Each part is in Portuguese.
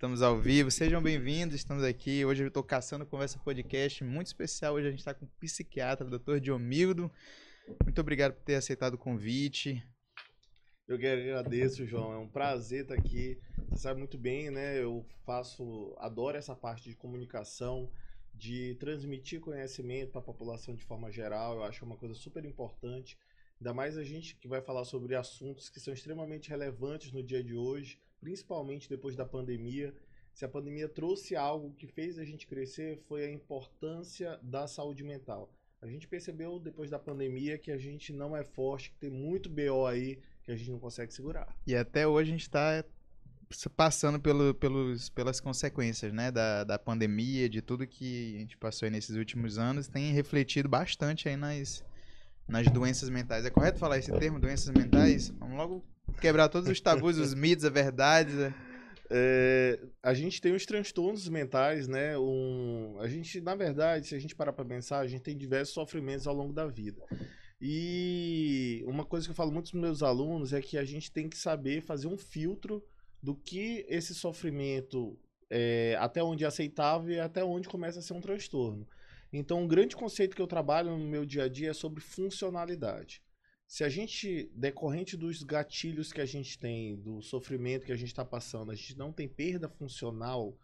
Estamos ao vivo, sejam bem-vindos, estamos aqui. Hoje eu estou caçando Conversa Podcast, muito especial. Hoje a gente está com o psiquiatra, o Dr. Diomildo. Muito obrigado por ter aceitado o convite. Eu que agradeço, João. É um prazer estar aqui. Você sabe muito bem, né? Eu faço, adoro essa parte de comunicação, de transmitir conhecimento para a população de forma geral. Eu acho uma coisa super importante. Ainda mais a gente que vai falar sobre assuntos que são extremamente relevantes no dia de hoje principalmente depois da pandemia. Se a pandemia trouxe algo que fez a gente crescer, foi a importância da saúde mental. A gente percebeu depois da pandemia que a gente não é forte, que tem muito BO aí que a gente não consegue segurar. E até hoje a gente está passando pelo, pelos, pelas consequências né, da, da pandemia, de tudo que a gente passou aí nesses últimos anos, tem refletido bastante aí nas, nas doenças mentais. É correto falar esse termo, doenças mentais? Vamos logo quebrar todos os tabus, os mitos, a verdade. Né? É, a gente tem os transtornos mentais, né? Um, a gente, na verdade, se a gente parar para pensar, a gente tem diversos sofrimentos ao longo da vida. E uma coisa que eu falo muito para meus alunos é que a gente tem que saber fazer um filtro do que esse sofrimento é, até onde é aceitável e até onde começa a ser um transtorno. Então, um grande conceito que eu trabalho no meu dia a dia é sobre funcionalidade se a gente, decorrente dos gatilhos que a gente tem, do sofrimento que a gente está passando, a gente não tem perda funcional,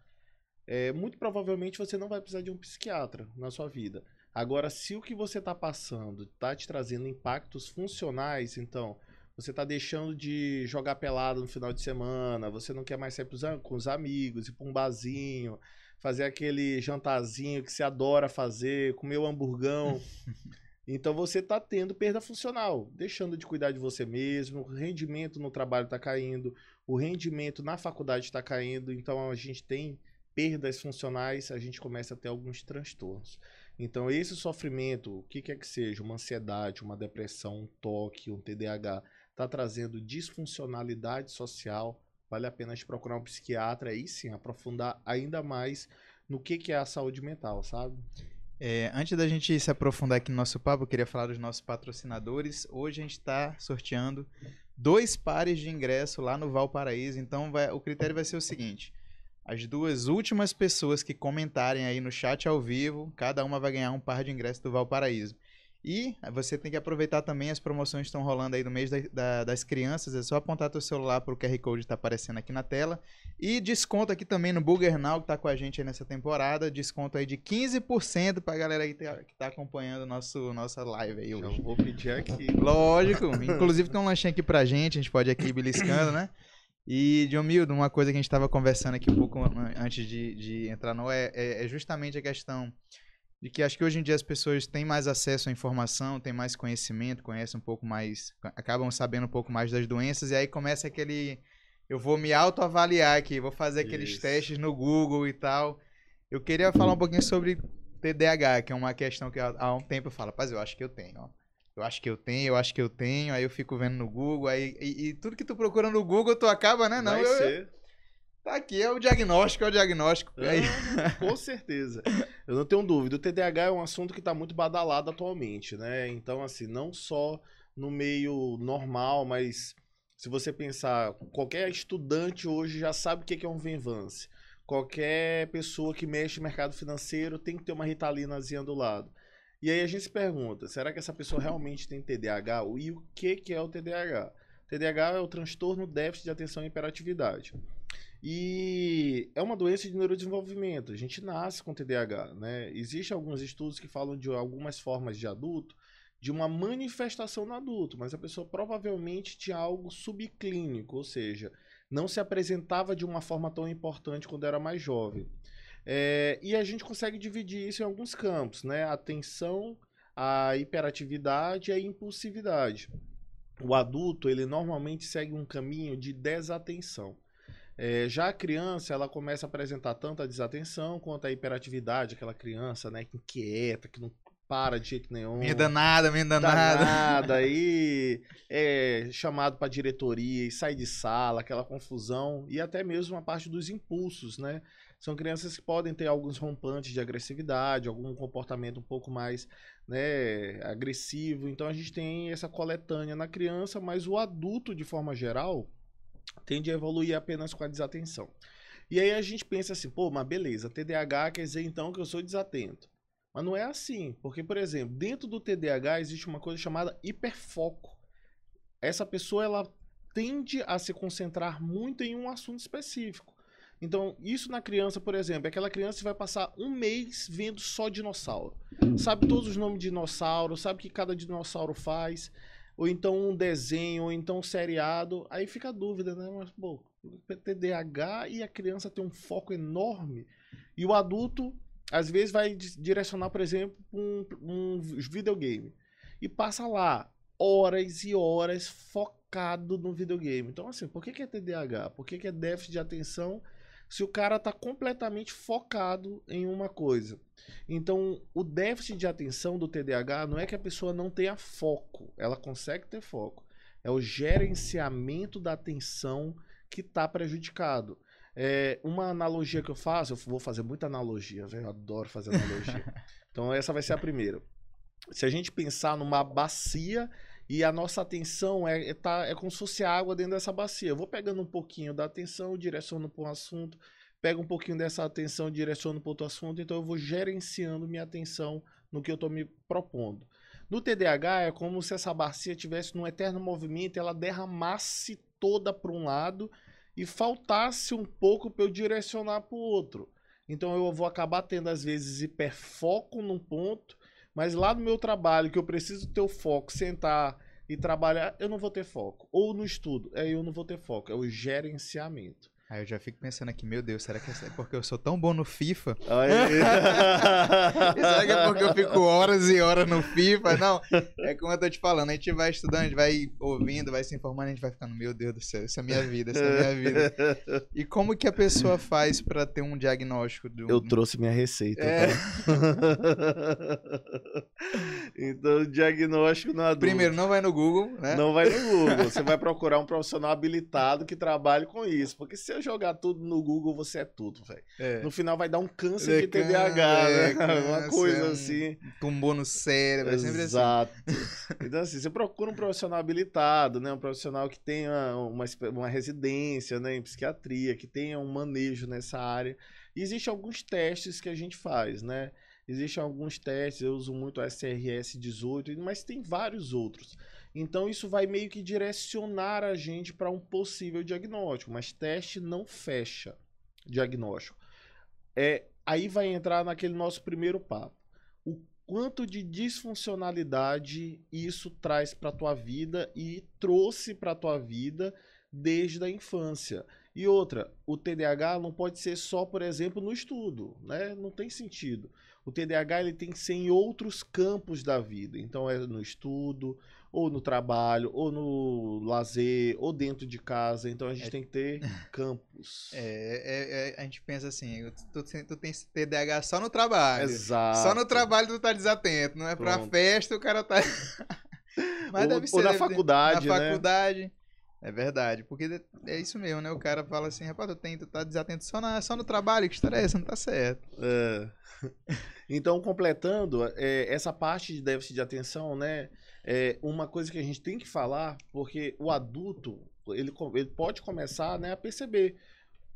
é, muito provavelmente você não vai precisar de um psiquiatra na sua vida. Agora, se o que você está passando está te trazendo impactos funcionais, então você está deixando de jogar pelado no final de semana, você não quer mais sair pros, com os amigos, ir para um barzinho, fazer aquele jantarzinho que você adora fazer, comer o hamburgão. Então você está tendo perda funcional, deixando de cuidar de você mesmo, o rendimento no trabalho está caindo, o rendimento na faculdade está caindo, então a gente tem perdas funcionais, a gente começa a ter alguns transtornos. Então esse sofrimento, o que quer que seja, uma ansiedade, uma depressão, um toque, um TDAH, está trazendo disfuncionalidade social, vale a pena gente procurar um psiquiatra e sim aprofundar ainda mais no que, que é a saúde mental, sabe? É, antes da gente se aprofundar aqui no nosso papo, eu queria falar dos nossos patrocinadores. Hoje a gente está sorteando dois pares de ingresso lá no Valparaíso. Então vai, o critério vai ser o seguinte: as duas últimas pessoas que comentarem aí no chat ao vivo, cada uma vai ganhar um par de ingresso do Valparaíso. E você tem que aproveitar também as promoções que estão rolando aí no mês da, da, das crianças. É só apontar teu celular para o QR Code que está aparecendo aqui na tela. E desconto aqui também no Burger Now, que está com a gente aí nessa temporada. Desconto aí de 15% para a galera que está acompanhando nosso, nossa live aí hoje. Já vou pedir aqui. Lógico. Inclusive tem um lanchinho aqui pra gente, a gente pode ir aqui beliscando, né? E, Mildo, uma coisa que a gente estava conversando aqui um pouco antes de, de entrar no é, é, é justamente a questão de que acho que hoje em dia as pessoas têm mais acesso à informação, têm mais conhecimento, conhecem um pouco mais, acabam sabendo um pouco mais das doenças, e aí começa aquele. Eu vou me autoavaliar aqui, vou fazer aqueles Isso. testes no Google e tal. Eu queria falar um pouquinho sobre TDAH, que é uma questão que há um tempo eu falo, rapaz, eu acho que eu tenho, ó. Eu acho que eu tenho, eu acho que eu tenho, aí eu fico vendo no Google, aí e, e tudo que tu procura no Google, tu acaba, né? Não, Vai eu, ser. Tá aqui, é o diagnóstico, é o diagnóstico. Ah, com certeza. Eu não tenho dúvida. O TDAH é um assunto que está muito badalado atualmente, né? Então, assim, não só no meio normal, mas se você pensar, qualquer estudante hoje já sabe o que é um Venvance. Qualquer pessoa que mexe no mercado financeiro tem que ter uma ritalinazinha do lado. E aí a gente se pergunta, será que essa pessoa realmente tem TDAH? E o que, que é o TDAH? TDAH é o transtorno déficit de atenção e hiperatividade. E é uma doença de neurodesenvolvimento. A gente nasce com TDAH, né? Existem alguns estudos que falam de algumas formas de adulto, de uma manifestação no adulto, mas a pessoa provavelmente tinha algo subclínico, ou seja, não se apresentava de uma forma tão importante quando era mais jovem. É, e a gente consegue dividir isso em alguns campos, né? A atenção, a hiperatividade e a impulsividade. O adulto, ele normalmente segue um caminho de desatenção. É, já a criança, ela começa a apresentar tanto a desatenção quanto a hiperatividade, aquela criança, né, inquieta, que não para de jeito nenhum. Me danada, me danada. Danada, aí é chamado para diretoria e sai de sala, aquela confusão e até mesmo a parte dos impulsos, né? São crianças que podem ter alguns rompantes de agressividade, algum comportamento um pouco mais né, agressivo. Então a gente tem essa coletânea na criança, mas o adulto, de forma geral, tende a evoluir apenas com a desatenção. E aí a gente pensa assim, pô, mas beleza, TDAH quer dizer então que eu sou desatento. Mas não é assim, porque, por exemplo, dentro do TDAH existe uma coisa chamada hiperfoco. Essa pessoa, ela tende a se concentrar muito em um assunto específico. Então, isso na criança, por exemplo, é aquela criança vai passar um mês vendo só dinossauro. Sabe todos os nomes de dinossauro, sabe o que cada dinossauro faz, ou então um desenho, ou então um seriado. Aí fica a dúvida, né? Mas, pô, TDAH e a criança tem um foco enorme. E o adulto, às vezes, vai direcionar, por exemplo, um, um videogame. E passa lá horas e horas focado no videogame. Então, assim, por que, que é TDAH? Por que, que é déficit de atenção se o cara está completamente focado em uma coisa. Então, o déficit de atenção do TDAH não é que a pessoa não tenha foco, ela consegue ter foco. É o gerenciamento da atenção que está prejudicado. É, uma analogia que eu faço, eu vou fazer muita analogia, eu adoro fazer analogia. então, essa vai ser a primeira. Se a gente pensar numa bacia e a nossa atenção é, é, tá, é como se fosse água dentro dessa bacia. Eu vou pegando um pouquinho da atenção, direciono para um assunto, pego um pouquinho dessa atenção, direciono para outro assunto, então eu vou gerenciando minha atenção no que eu estou me propondo. No TDAH é como se essa bacia tivesse num eterno movimento, ela derramasse toda para um lado e faltasse um pouco para eu direcionar para o outro. Então eu vou acabar tendo às vezes hiperfoco num ponto mas lá no meu trabalho, que eu preciso ter o foco, sentar e trabalhar, eu não vou ter foco. Ou no estudo, aí eu não vou ter foco. É o gerenciamento. Aí eu já fico pensando aqui, meu Deus, será que é porque eu sou tão bom no FIFA? será que é porque eu fico horas e horas no FIFA? Não, é como eu tô te falando, a gente vai estudando, a gente vai ouvindo, vai se informando, a gente vai ficando, meu Deus do céu, isso é minha vida, isso é minha vida. E como que a pessoa faz para ter um diagnóstico do... Eu trouxe minha receita. É. Então, diagnóstico no adulto. Primeiro, não vai no Google, né? Não vai no Google, você vai procurar um profissional habilitado que trabalhe com isso, porque se jogar tudo no Google, você é tudo, velho. É. No final vai dar um câncer é, de TDAH, é, né? Uma coisa um assim. Tumbou no cérebro, é sempre assim. Exato. então, assim, você procura um profissional habilitado, né? Um profissional que tenha uma, uma residência né? em psiquiatria, que tenha um manejo nessa área. E existem alguns testes que a gente faz, né? Existem alguns testes, eu uso muito o SRS 18, mas tem vários outros. Então isso vai meio que direcionar a gente para um possível diagnóstico, mas teste não fecha diagnóstico. É, aí vai entrar naquele nosso primeiro papo. O quanto de disfuncionalidade isso traz para tua vida e trouxe para tua vida desde a infância. E outra, o TDAH não pode ser só, por exemplo, no estudo, né? Não tem sentido. O TDAH ele tem que ser em outros campos da vida. Então é no estudo, ou no trabalho, ou no lazer, ou dentro de casa. Então a gente é... tem que ter campos. É, é, é, a gente pensa assim, tu, tu tem TDAH só no trabalho. Exato. Só no trabalho tu tá desatento, não é Pronto. pra festa o cara tá... Mas ou, deve ser, ou na faculdade, Na né? faculdade... É verdade, porque é isso mesmo, né? O cara fala assim, rapaz, tu, tem, tu tá desatento só, na, só no trabalho, que história é essa? Não tá certo. É. Então, completando, é, essa parte de déficit de atenção, né? É uma coisa que a gente tem que falar, porque o adulto, ele, ele pode começar né, a perceber.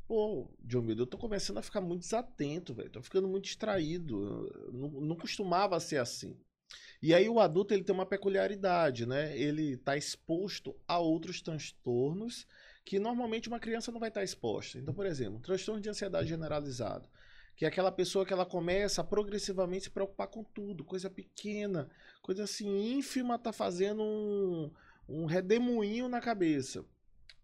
Pô, John Mildo, eu tô começando a ficar muito desatento, velho. Tô ficando muito distraído. Não, não costumava ser assim. E aí o adulto ele tem uma peculiaridade, né? Ele está exposto a outros transtornos que normalmente uma criança não vai estar tá exposta. Então, por exemplo, transtorno de ansiedade generalizado, que é aquela pessoa que ela começa a progressivamente se preocupar com tudo, coisa pequena, coisa assim ínfima, tá fazendo um, um redemoinho na cabeça.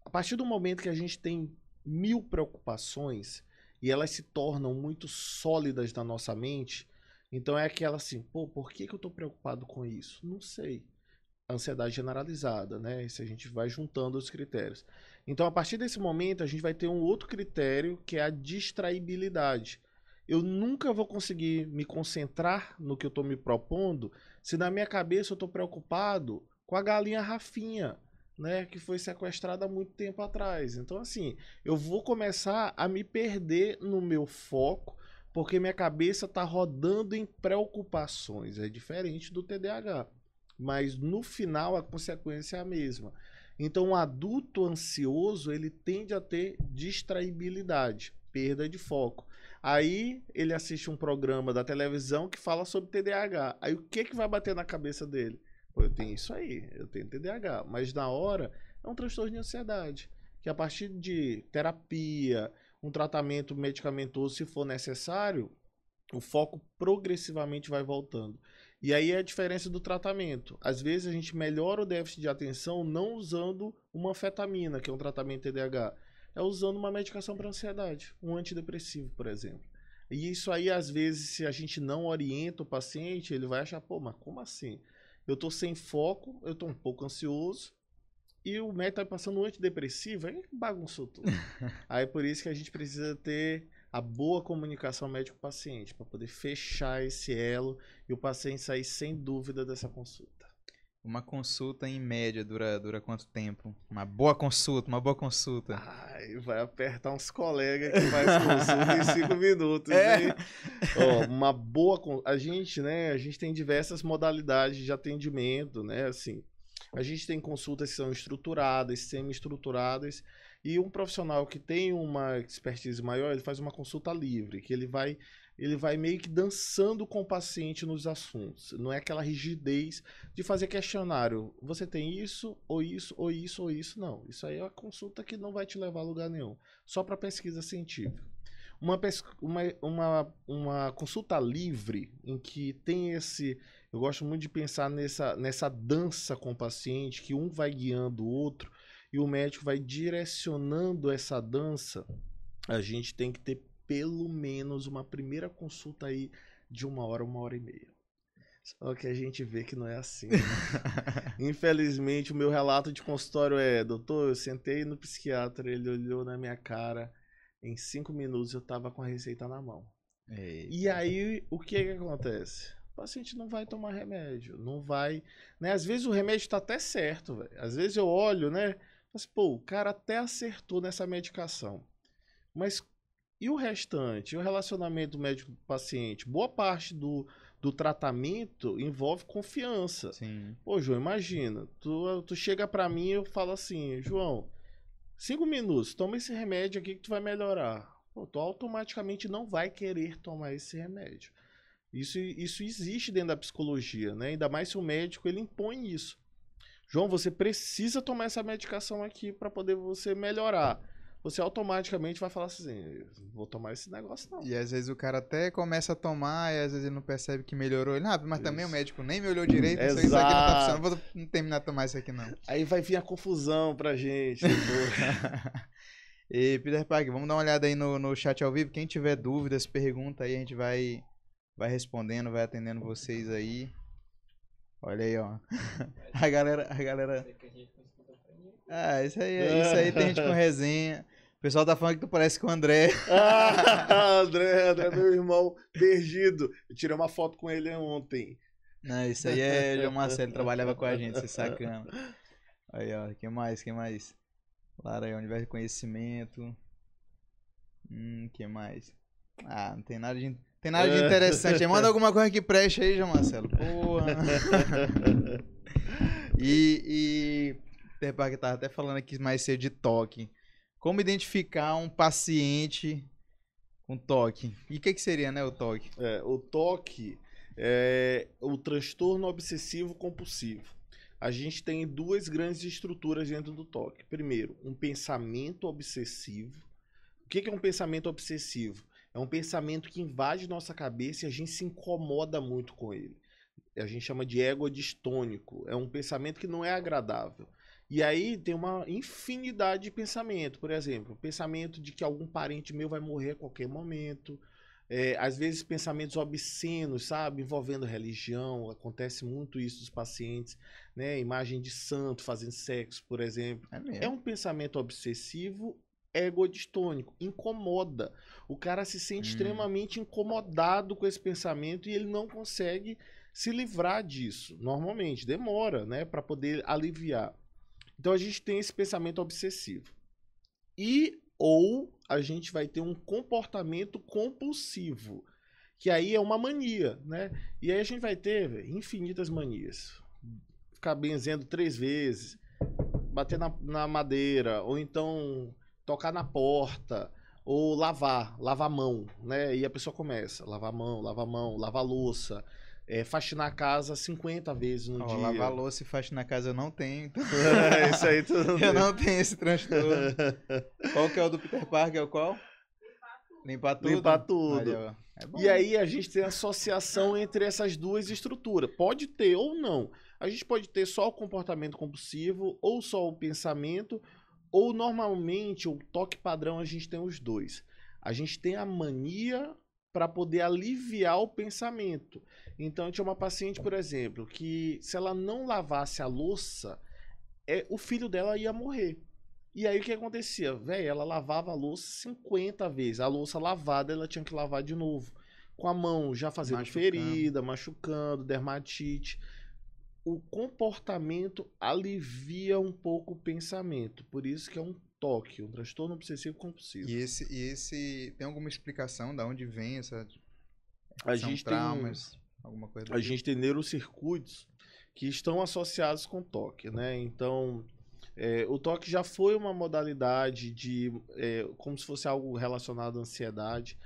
A partir do momento que a gente tem mil preocupações e elas se tornam muito sólidas na nossa mente, então é aquela assim, pô, por que, que eu estou preocupado com isso? Não sei. Ansiedade generalizada, né? Se a gente vai juntando os critérios. Então, a partir desse momento, a gente vai ter um outro critério que é a distraibilidade. Eu nunca vou conseguir me concentrar no que eu estou me propondo se na minha cabeça eu estou preocupado com a galinha Rafinha, né, que foi sequestrada há muito tempo atrás. Então, assim, eu vou começar a me perder no meu foco porque minha cabeça está rodando em preocupações. É diferente do TDAH. Mas no final a consequência é a mesma. Então, o adulto ansioso ele tende a ter distraibilidade. perda de foco. Aí ele assiste um programa da televisão que fala sobre TDAH. Aí o que que vai bater na cabeça dele? Pô, eu tenho isso aí, eu tenho TDAH. Mas na hora é um transtorno de ansiedade. Que a partir de terapia, um tratamento medicamentoso, se for necessário, o foco progressivamente vai voltando. E aí é a diferença do tratamento. Às vezes a gente melhora o déficit de atenção não usando uma fetamina, que é um tratamento TDAH, é usando uma medicação para ansiedade, um antidepressivo, por exemplo. E isso aí, às vezes, se a gente não orienta o paciente, ele vai achar, pô, mas como assim? Eu tô sem foco, eu tô um pouco ansioso, e o médico tá passando um antidepressivo, aí bagunçou tudo. aí por isso que a gente precisa ter a boa comunicação médico-paciente, para poder fechar esse elo e o paciente sair sem dúvida dessa consulta. Uma consulta em média dura, dura quanto tempo? Uma boa consulta, uma boa consulta. Ai, vai apertar uns colegas que faz consulta em cinco minutos. É. Ó, uma boa a gente, né? A gente tem diversas modalidades de atendimento, né? Assim, a gente tem consultas que são estruturadas, semi-estruturadas e um profissional que tem uma expertise maior, ele faz uma consulta livre, que ele vai ele vai meio que dançando com o paciente nos assuntos. Não é aquela rigidez de fazer questionário. Você tem isso, ou isso, ou isso, ou isso. Não. Isso aí é uma consulta que não vai te levar a lugar nenhum. Só para pesquisa científica. Uma, uma, uma, uma consulta livre, em que tem esse. Eu gosto muito de pensar nessa, nessa dança com o paciente, que um vai guiando o outro e o médico vai direcionando essa dança, a gente tem que ter pelo menos uma primeira consulta aí de uma hora, uma hora e meia. Só que a gente vê que não é assim. Né? Infelizmente, o meu relato de consultório é: doutor, eu sentei no psiquiatra, ele olhou na minha cara, em cinco minutos eu tava com a receita na mão. Eita. E aí, o que que acontece? O paciente não vai tomar remédio, não vai. Né? Às vezes o remédio está até certo, velho. Às vezes eu olho, né? Mas, pô, o cara até acertou nessa medicação. Mas e o restante? E o relacionamento médico-paciente? Boa parte do, do tratamento envolve confiança. Sim. Pô, João, imagina. Tu, tu chega para mim e eu falo assim, João, cinco minutos, toma esse remédio aqui que tu vai melhorar. Pô, tu automaticamente não vai querer tomar esse remédio. Isso, isso existe dentro da psicologia, né? Ainda mais se o médico ele impõe isso. João, você precisa tomar essa medicação aqui para poder você melhorar. Você automaticamente vai falar assim, vou tomar esse negócio não. E às vezes o cara até começa a tomar e às vezes ele não percebe que melhorou. Ele, ah, mas isso. também o médico nem me olhou direito, isso, isso aqui não tá funcionando, vou não terminar de tomar isso aqui não. Aí vai vir a confusão pra gente. e Peter Park, vamos dar uma olhada aí no, no chat ao vivo. Quem tiver dúvidas, pergunta aí, a gente vai, vai respondendo, vai atendendo vocês aí. Olha aí, ó. A galera. A galera... Ah, isso aí, isso aí tem gente com resenha. O pessoal tá falando que tu parece com o André. Ah, André, André, meu irmão, perdido. Eu tirei uma foto com ele ontem. Não, isso aí é João Marcelo, trabalhava com a gente, se sacando. Aí, ó, que mais, que mais? Lara aí, universo de conhecimento. Hum, que mais? Ah, não tem nada de tem nada de interessante. Manda alguma coisa que preste aí, João Marcelo. Porra. e, e que tava até falando aqui mais cedo de toque. Como identificar um paciente com toque? E o que, que seria, né, o toque? É, o toque é o transtorno obsessivo compulsivo. A gente tem duas grandes estruturas dentro do toque. Primeiro, um pensamento obsessivo. O que é um pensamento obsessivo? É um pensamento que invade nossa cabeça e a gente se incomoda muito com ele. A gente chama de ego distônico. É um pensamento que não é agradável. E aí tem uma infinidade de pensamento. Por exemplo, pensamento de que algum parente meu vai morrer a qualquer momento. É, às vezes pensamentos obscenos, sabe? Envolvendo religião. Acontece muito isso dos pacientes. Né? Imagem de santo fazendo sexo, por exemplo. É, é um pensamento obsessivo egodistônico, incomoda. O cara se sente hum. extremamente incomodado com esse pensamento e ele não consegue se livrar disso. Normalmente demora, né, para poder aliviar. Então a gente tem esse pensamento obsessivo. E ou a gente vai ter um comportamento compulsivo, que aí é uma mania, né? E aí a gente vai ter infinitas manias. Ficar benzendo três vezes, bater na, na madeira, ou então tocar na porta, Ou lavar, lavar a mão, né? E a pessoa começa, lavar a mão, lavar a mão, lavar a louça, é, faxinar a casa 50 vezes no Ó, dia. lavar louça e faxinar na casa eu não tenho, então É, Isso aí tudo. eu não tenho esse transtorno. qual que é o do Peter Parker? É o qual? Limpar tudo. Limpar tudo. É bom. E aí a gente tem associação entre essas duas estruturas. Pode ter ou não. A gente pode ter só o comportamento compulsivo, ou só o pensamento, ou normalmente o toque padrão a gente tem os dois. A gente tem a mania para poder aliviar o pensamento. Então, eu tinha uma paciente, por exemplo, que se ela não lavasse a louça, é, o filho dela ia morrer. E aí o que acontecia? Véi, ela lavava a louça 50 vezes. A louça lavada, ela tinha que lavar de novo. Com a mão já fazendo Machucando. ferida, machucando, dermatite. O comportamento alivia um pouco o pensamento. Por isso que é um toque, um transtorno obsessivo compulsivo. E esse, e esse. Tem alguma explicação de onde vem essa. A gente tem- traumas? Alguma coisa a tipo? gente tem neurocircuitos que estão associados com toque, né? Então, é, o toque já foi uma modalidade de, é, como se fosse algo relacionado à ansiedade,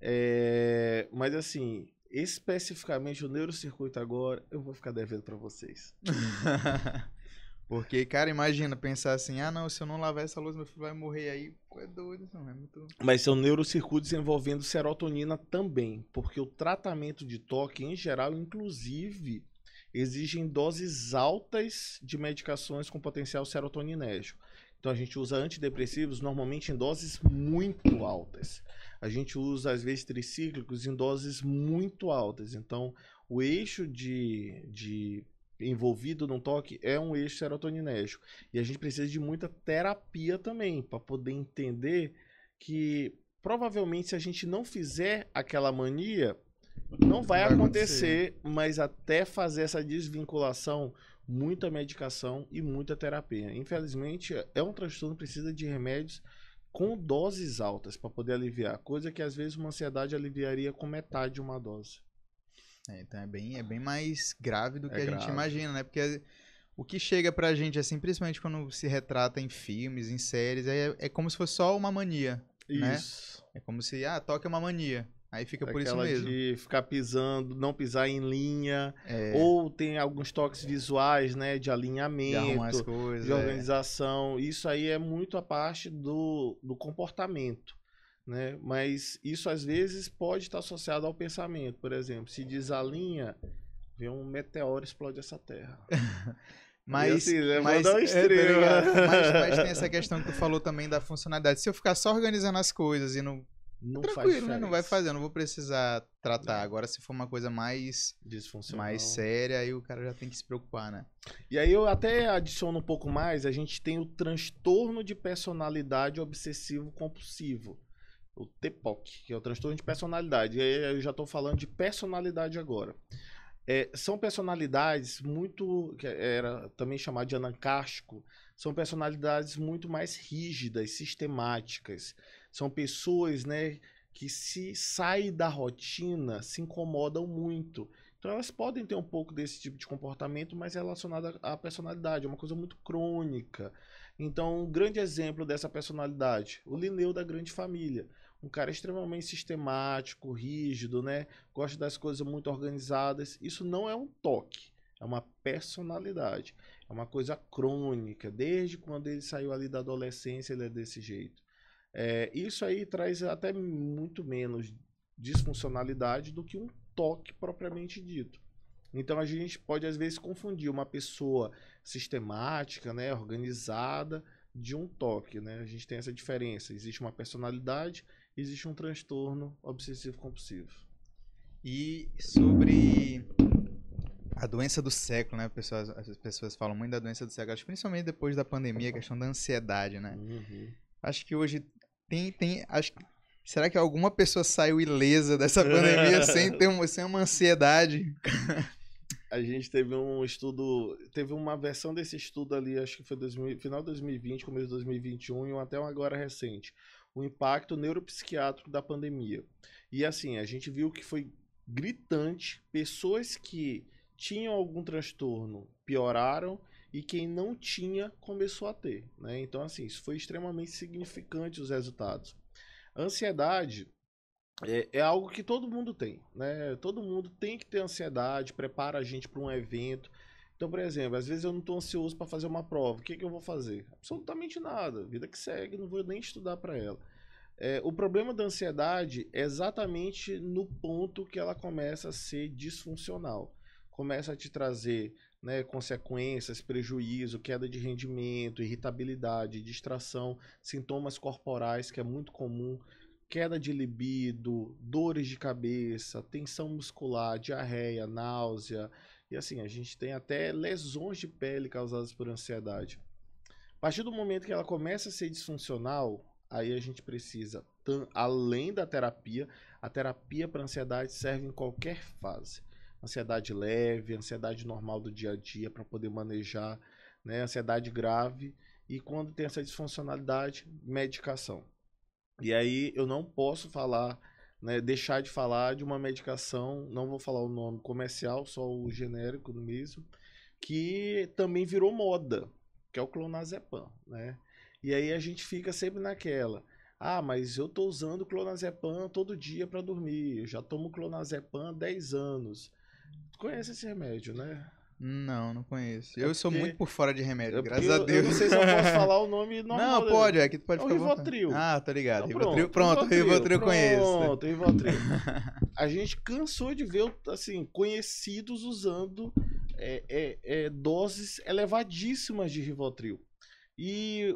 É, mas assim, especificamente o neurocircuito agora, eu vou ficar devendo para vocês. Porque, cara, imagina pensar assim: ah, não, se eu não lavar essa luz, meu filho vai morrer aí. É doido, isso é muito. Mas são neurocircuitos envolvendo serotonina também, porque o tratamento de toque, em geral, inclusive, exigem doses altas de medicações com potencial serotoninérgico. Então a gente usa antidepressivos normalmente em doses muito altas. A gente usa, às vezes, tricíclicos em doses muito altas. Então, o eixo de, de envolvido no toque é um eixo serotoninérgico. E a gente precisa de muita terapia também, para poder entender que provavelmente se a gente não fizer aquela mania, não vai, Vai acontecer, mas até fazer essa desvinculação, muita medicação e muita terapia. Infelizmente, é um transtorno que precisa de remédios com doses altas para poder aliviar, coisa que às vezes uma ansiedade aliviaria com metade de uma dose. É, então é bem, é bem mais grave do que É a gente grave. imagina, né? Porque o que chega pra gente, assim, principalmente quando se retrata em filmes, em séries, é, é como se fosse só uma mania. Né? Isso. É como se, ah, toque é uma mania. Aí fica por isso mesmo. de ficar pisando, não pisar em linha, É, ou tem alguns toques visuais, né, de de alinhamento, coisas. de é. organização. Isso aí é muito a parte do, do comportamento, né? Mas isso às vezes pode estar associado ao pensamento. Por exemplo, se desalinha, vem um meteoro explode essa terra. Mas, assim, né, mas, é, tá extremo. ligado? mas, mas tem essa questão que tu falou também da funcionalidade. Se eu ficar só organizando as coisas e não. Não tranquilo, né? Não vai fazer, eu não vou precisar tratar. É. Agora, se for uma coisa mais, Disfuncional. mais séria, aí o cara já tem que se preocupar, né? E aí eu até adiciono um pouco mais, a gente tem o transtorno de personalidade obsessivo compulsivo. O TPOC, que é o transtorno de personalidade. E aí eu já estou falando de personalidade agora. É, são personalidades muito, que era também chamado de anancástico, são personalidades muito mais rígidas, sistemáticas. São pessoas, né, que se saem da rotina, se incomodam muito. Então elas podem ter um pouco desse tipo de comportamento, mas relacionado à personalidade, é uma coisa muito crônica. Então, um grande exemplo dessa personalidade, o Linneu da Grande Família. Um cara extremamente sistemático, rígido, né? Gosta das coisas muito organizadas. Isso não é um toque, é uma personalidade. É uma coisa crônica. Desde quando ele saiu ali da adolescência, ele é desse jeito. É, isso aí traz até muito menos disfuncionalidade do que um toque propriamente dito. Então a gente pode às vezes confundir uma pessoa sistemática, né, organizada, de um toque, né? A gente tem essa diferença. Existe uma personalidade, existe um transtorno obsessivo compulsivo. E sobre a doença do século, né? Pessoas, as pessoas falam muito da doença do século, acho que principalmente depois da pandemia, a questão da ansiedade, né? Acho que hoje tem, tem, acho será que alguma pessoa saiu ilesa dessa pandemia sem ter uma, sem uma ansiedade? A gente teve um estudo, teve uma versão desse estudo ali, acho que foi 2000, final de 2020, começo de 2021 e até um agora recente. O impacto neuropsiquiátrico da pandemia. E assim, a gente viu que foi gritante, pessoas que tinham algum transtorno pioraram e quem não tinha começou a ter, né? Então assim, isso foi extremamente significante os resultados. Ansiedade é, é, algo que todo mundo tem, né? Todo mundo tem que ter ansiedade, prepara a gente para um evento. Então, por exemplo, às vezes eu não estou ansioso para fazer uma prova. O que, que eu vou fazer? Absolutamente nada. Vida que segue, não vou nem estudar para ela. É, o problema da ansiedade é exatamente no ponto que ela começa a ser disfuncional. Começa a te trazer né, consequências, prejuízo, queda de rendimento, irritabilidade, distração, sintomas corporais, que é muito comum queda de libido, dores de cabeça, tensão muscular, diarreia, náusea. E assim, a gente tem até lesões de pele causadas por ansiedade. A partir do momento que ela começa a ser disfuncional, aí a gente precisa, além da terapia, a terapia para ansiedade serve em qualquer fase. Ansiedade leve, ansiedade normal do dia a dia para poder manejar, né? ansiedade grave e quando tem essa disfuncionalidade, medicação. E aí eu não posso falar, né, deixar de falar de uma medicação, não vou falar o nome comercial, só o genérico mesmo, que também virou moda, que é o clonazepam, né? E aí a gente fica sempre naquela, ah, mas eu tô usando clonazepam todo dia para dormir, eu já tomo clonazepam há 10 anos. Conhece esse remédio, né? Não, não conheço. É eu sou muito por fora de remédio, é graças a Deus. Eu não sei se eu posso falar o nome normal. Não, pode, é que tu pode é. O Rivotril. Ah, tá ligado. Então, Rivotril, pronto, Rivotril, Rivotril conheço. Pronto, Rivotril. a gente cansou de ver, assim, conhecidos usando é, é, é, doses elevadíssimas de Rivotril. E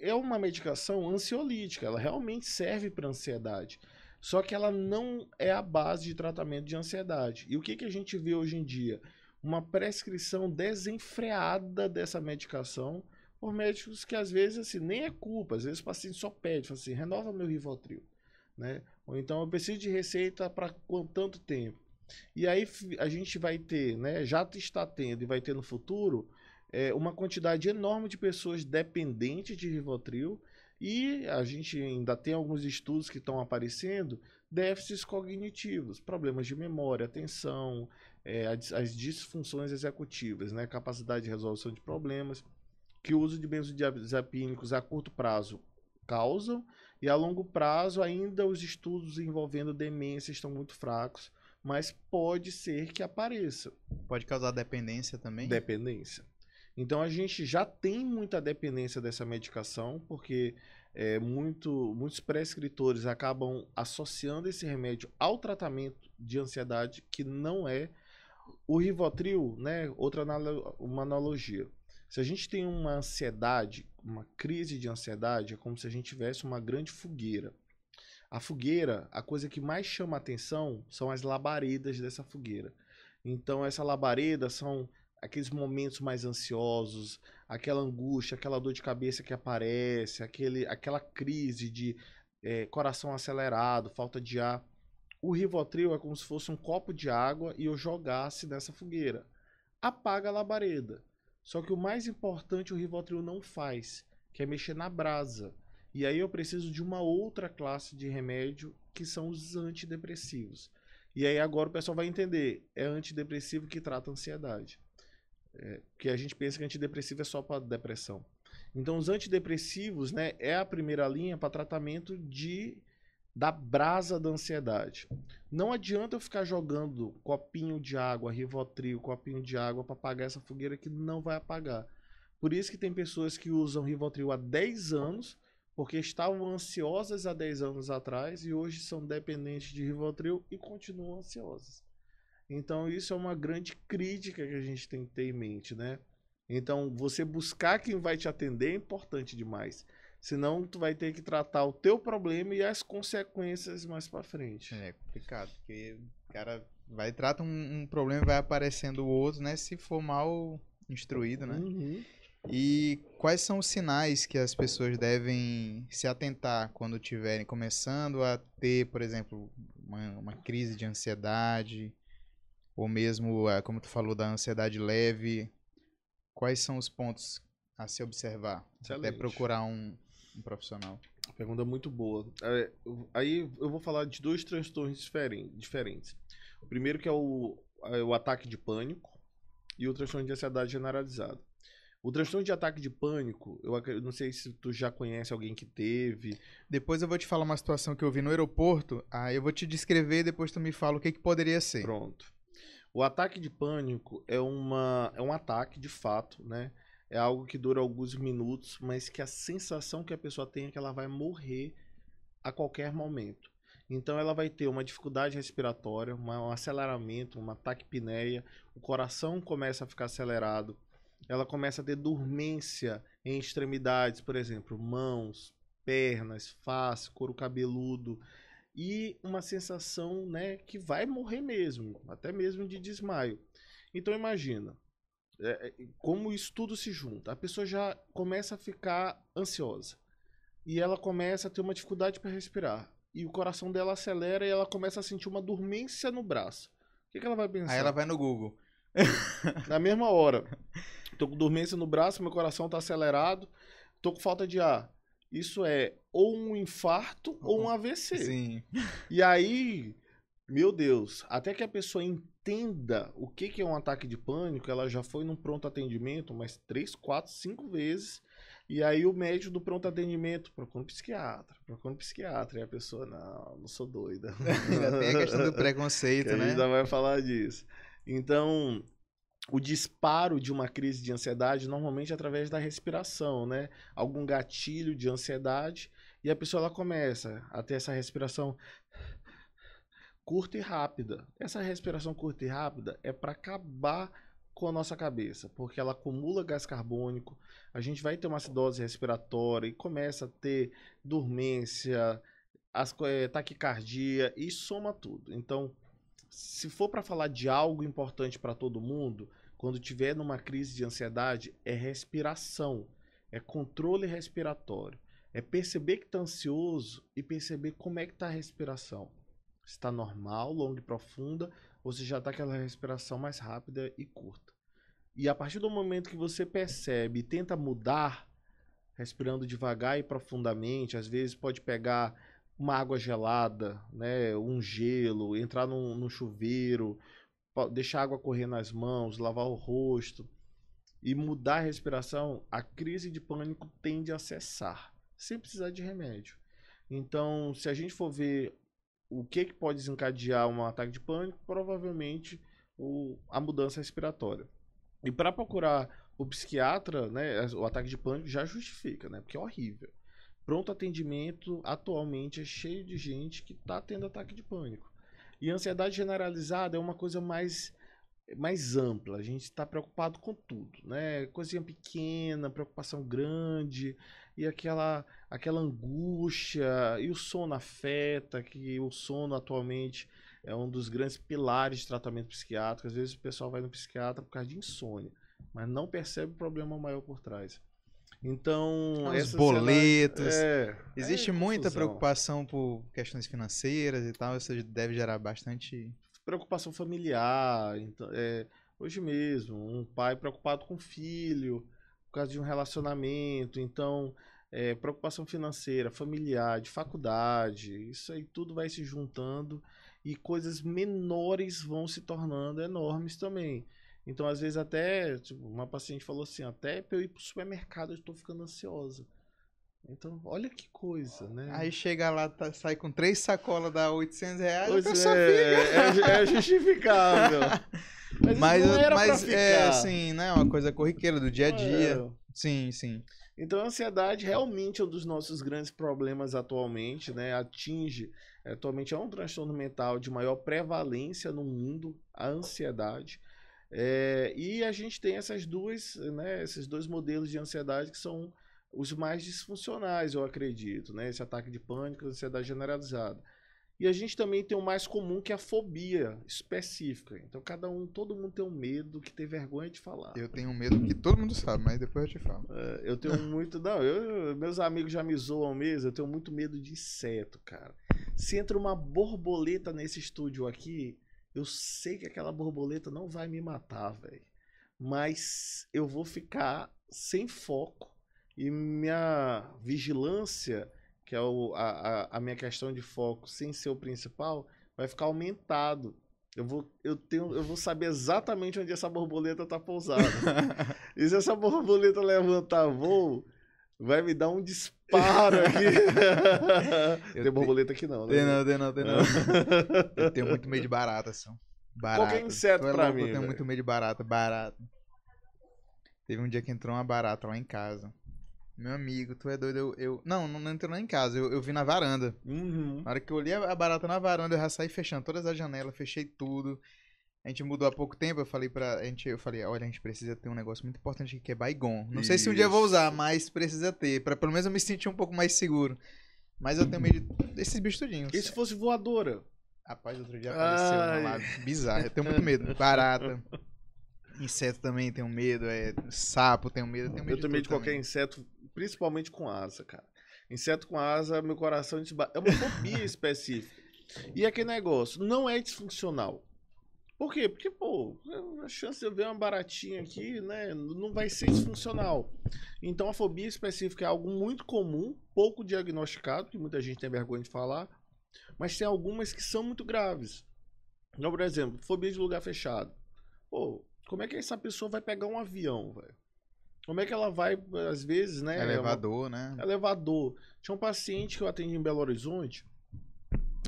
é uma medicação ansiolítica, ela realmente serve para ansiedade. Só que ela não é a base de tratamento de ansiedade. E o que, que a gente vê hoje em dia? Uma prescrição desenfreada dessa medicação por médicos que às vezes assim, nem é culpa, às vezes o paciente só pede, fala assim, renova meu Rivotril, né? Ou então eu preciso de receita para tanto tempo. E aí a gente vai ter, né, já está tendo e vai ter no futuro, é, uma quantidade enorme de pessoas dependentes de Rivotril e a gente ainda tem alguns estudos que estão aparecendo, déficits cognitivos, problemas de memória, atenção, é, as disfunções executivas, né? capacidade de resolução de problemas, que o uso de benzodiazepínicos a curto prazo causam, e a longo prazo ainda os estudos envolvendo demência estão muito fracos, mas pode ser que apareça. Pode causar dependência também? Dependência. Então a gente já tem muita dependência dessa medicação, porque é, muito, muitos prescritores acabam associando esse remédio ao tratamento de ansiedade, que não é o Rivotril, né, outra uma analogia. Se a gente tem uma ansiedade, uma crise de ansiedade, é como se a gente tivesse uma grande fogueira. A fogueira, a coisa que mais chama atenção são as labaredas dessa fogueira. Então, essa labareda são aqueles momentos mais ansiosos, aquela angústia, aquela dor de cabeça que aparece, aquele, aquela crise de é, coração acelerado, falta de ar. O Rivotril é como se fosse um copo de água e eu jogasse nessa fogueira. Apaga a labareda. Só que o mais importante o Rivotril não faz, que é mexer na brasa. E aí eu preciso de uma outra classe de remédio, que são os antidepressivos. E aí agora o pessoal vai entender, é antidepressivo que trata ansiedade. É, porque a gente pensa que antidepressivo é só para depressão. Então os antidepressivos, né, é a primeira linha para tratamento de da brasa da ansiedade. Não adianta eu ficar jogando copinho de água, Rivotril, copinho de água para apagar essa fogueira que não vai apagar. Por isso que tem pessoas que usam Rivotril há 10 anos, porque estavam ansiosas há 10 anos atrás e hoje são dependentes de Rivotril e continuam ansiosas. Então isso é uma grande crítica que a gente tem que ter em mente, né? Então você buscar quem vai te atender é importante demais. Senão tu vai ter que tratar o teu problema e as consequências mais para frente. É complicado, porque o cara vai trata um, um, problema e vai aparecendo o outro, né? Se for mal instruído, né? Uhum. E quais são os sinais que as pessoas devem se atentar quando estiverem começando a ter, por exemplo, uma, uma crise de ansiedade, ou mesmo, é, como tu falou, da ansiedade leve? Quais são os pontos a se observar? Excelente. Até procurar um, um profissional? Pergunta muito boa. É, aí eu vou falar de dois transtornos diferentes. O primeiro que é o, é o ataque de pânico e o transtorno de ansiedade generalizada. O transtorno de ataque de pânico, eu, eu não sei se tu já conhece alguém que teve. Depois eu vou te falar uma situação que eu vi no aeroporto, aí eu vou te descrever e depois tu me fala o que, que poderia ser. Pronto. O ataque de pânico é, uma, é um ataque, de fato, né? É algo que dura alguns minutos, mas que a sensação que a pessoa tem é que ela vai morrer a qualquer momento. Então ela vai ter uma dificuldade respiratória, um aceleramento, uma taquipneia, o coração começa a ficar acelerado, ela começa a ter dormência em extremidades, por exemplo, mãos, pernas, face, couro cabeludo e uma sensação, né, que vai morrer mesmo, até mesmo de desmaio. Então imagina, é, é, como isso tudo se junta. A pessoa já começa a ficar ansiosa e ela começa a ter uma dificuldade para respirar e o coração dela acelera e ela começa a sentir uma dormência no braço. O que, que ela vai pensar? Aí ela vai no Google. Na mesma hora. Tô com dormência no braço, meu coração tá acelerado, tô com falta de ar. Isso é ou um infarto ou um AVC. Sim. E aí, meu Deus, até que a pessoa entenda o que, que é um ataque de pânico, ela já foi num pronto atendimento umas três, quatro, cinco vezes. E aí o médico do pronto atendimento procura um psiquiatra, procura um psiquiatra. E a pessoa, não, não sou doida. Ainda tem a questão do que preconceito, a gente né? ainda vai falar disso. Então, o disparo de uma crise de ansiedade normalmente é através da respiração, né? Algum gatilho de ansiedade e a pessoa ela começa a ter essa respiração curta e rápida. Essa respiração curta e rápida é para acabar com a nossa cabeça, porque ela acumula gás carbônico, a gente vai ter uma acidose respiratória e começa a ter dormência, as, eh, taquicardia e soma tudo. Então, se for para falar de algo importante para todo mundo, quando tiver numa crise de ansiedade, é respiração, é controle respiratório, é perceber que está ansioso e perceber como é que está a respiração. Se está normal, longa e profunda, ou se já está aquela respiração mais rápida e curta. E a partir do momento que você percebe e tenta mudar, respirando devagar e profundamente, às vezes pode pegar uma água gelada, né, um gelo, entrar num, num chuveiro, deixar a água correr nas mãos, lavar o rosto e mudar a respiração, a crise de pânico tende a cessar, sem precisar de remédio. Então, se a gente for ver o que, que pode desencadear um ataque de pânico, provavelmente o, a mudança respiratória. E para procurar o psiquiatra, né, o ataque de pânico já justifica, né, porque é horrível. Pronto atendimento atualmente é cheio de gente que está tendo ataque de pânico. E ansiedade generalizada é uma coisa mais mais ampla. A gente está preocupado com tudo, né? Coisinha pequena, preocupação grande e aquela aquela angústia e o sono afeta, que o sono atualmente é um dos grandes pilares de tratamento psiquiátrico. Às vezes o pessoal vai no psiquiatra por causa de insônia, mas não percebe o problema maior por trás. Então, Os boletos. é, Existe é muita preocupação por questões financeiras e tal, isso deve gerar bastante. preocupação familiar. Então, é, hoje mesmo, um pai preocupado com o filho, por causa de um relacionamento. Então, é, preocupação financeira, familiar, de faculdade. Isso aí tudo vai se juntando e coisas menores vão se tornando enormes também. Então, às vezes, até tipo, uma paciente falou assim: até pra eu ir pro supermercado eu estou ficando ansiosa. Então, olha que coisa, né? Aí chega lá, tá- sai com três sacolas, dá 800 reais, Pois é, é, é justificável. Mas, Mas, não era pra mas é assim, né? Uma coisa corriqueira do dia a dia. É. Sim, sim. Então a ansiedade realmente é um dos nossos grandes problemas atualmente, né? Atinge, é, atualmente é um transtorno mental de maior prevalência no mundo, a ansiedade. É, e a gente tem essas duas, né, esses dois modelos de ansiedade que são os mais disfuncionais, eu acredito, né? Esse ataque de pânico, ansiedade generalizada. E a gente também tem o mais comum que é a fobia específica. Então cada um, todo mundo tem um medo que tem vergonha de falar. Eu tenho um medo que todo mundo sabe, mas depois eu te falo. É, Eu tenho muito. Não, eu, meus amigos já me zoam mesmo. Eu tenho muito medo de inseto, cara. Se entra uma borboleta nesse estúdio aqui, eu sei que aquela borboleta não vai me matar, velho. Mas eu vou ficar sem foco e minha vigilância, que é o, a, a, minha questão de foco sem ser o principal, vai ficar aumentado. Eu vou, eu, tenho, eu vou saber exatamente onde essa borboleta tá pousada. e se essa borboleta levantar voo, vai me dar um disparo aqui. tem borboleta aqui não, né? Tem não, tem não, tem não. eu tenho muito medo de barata, assim. Barata. Qualquer inseto é pra louco, mim. Eu tenho véio. muito medo de barata, barata. Teve um dia que entrou uma barata lá em casa. Meu amigo, tu é doido. Eu, eu... Não, não entrou nem em casa. Eu, eu vi na varanda. Uhum. Na hora que eu olhei a barata na varanda, eu já saí fechando todas as janelas, fechei tudo. A gente mudou há pouco tempo, eu falei pra. A gente, eu falei, olha, a gente precisa ter um negócio muito importante aqui que é Baigon. Não Isso. sei se um dia eu vou usar, mas precisa ter. Pra pelo menos eu me sentir um pouco mais seguro. Mas eu tenho medo desses bichos tudinhos. E se fosse voadora? Rapaz, outro dia apareceu Ai. lá. Bizarro. Eu tenho muito medo. Barata. Inseto também tenho medo. É, sapo tenho medo. Eu tenho medo, eu tenho medo de, de qualquer inseto principalmente com asa, cara. Inseto com asa, meu coração. É uma fobia específica. E aquele negócio, não é disfuncional. Por quê? Porque, pô, a chance de eu ver uma baratinha aqui, né, não vai ser disfuncional. Então, a fobia específica é algo muito comum, pouco diagnosticado, que muita gente tem vergonha de falar, mas tem algumas que são muito graves. Então, por exemplo, fobia de lugar fechado. Pô, como é que essa pessoa vai pegar um avião, velho? Como é que ela vai, às vezes, né? Elevador, né? Elevador. Tinha um paciente que eu atendi em Belo Horizonte.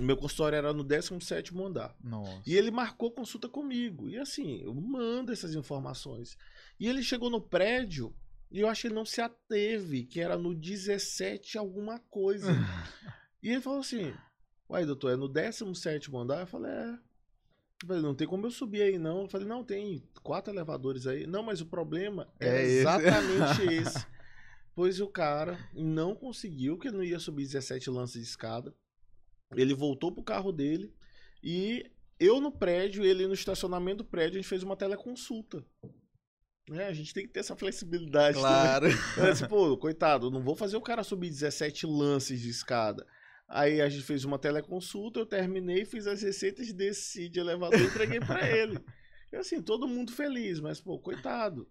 Meu consultório era no 17 andar. Nossa. E ele marcou consulta comigo. E assim, eu mando essas informações. E ele chegou no prédio e eu acho que ele não se ateve, que era no 17 alguma coisa. e ele falou assim: Uai, doutor, é no 17 andar? Eu falei: É. Eu falei, não tem como eu subir aí, não. Eu falei, não, tem quatro elevadores aí. Não, mas o problema é, é exatamente esse. esse. Pois o cara não conseguiu, que não ia subir 17 lances de escada. Ele voltou pro carro dele e eu no prédio, ele no estacionamento do prédio, a gente fez uma teleconsulta. É, a gente tem que ter essa flexibilidade. Claro. Mas, pô, coitado, não vou fazer o cara subir 17 lances de escada. Aí a gente fez uma teleconsulta, eu terminei, fiz as receitas desse de elevador e entreguei para ele. E assim, todo mundo feliz, mas, pô, coitado.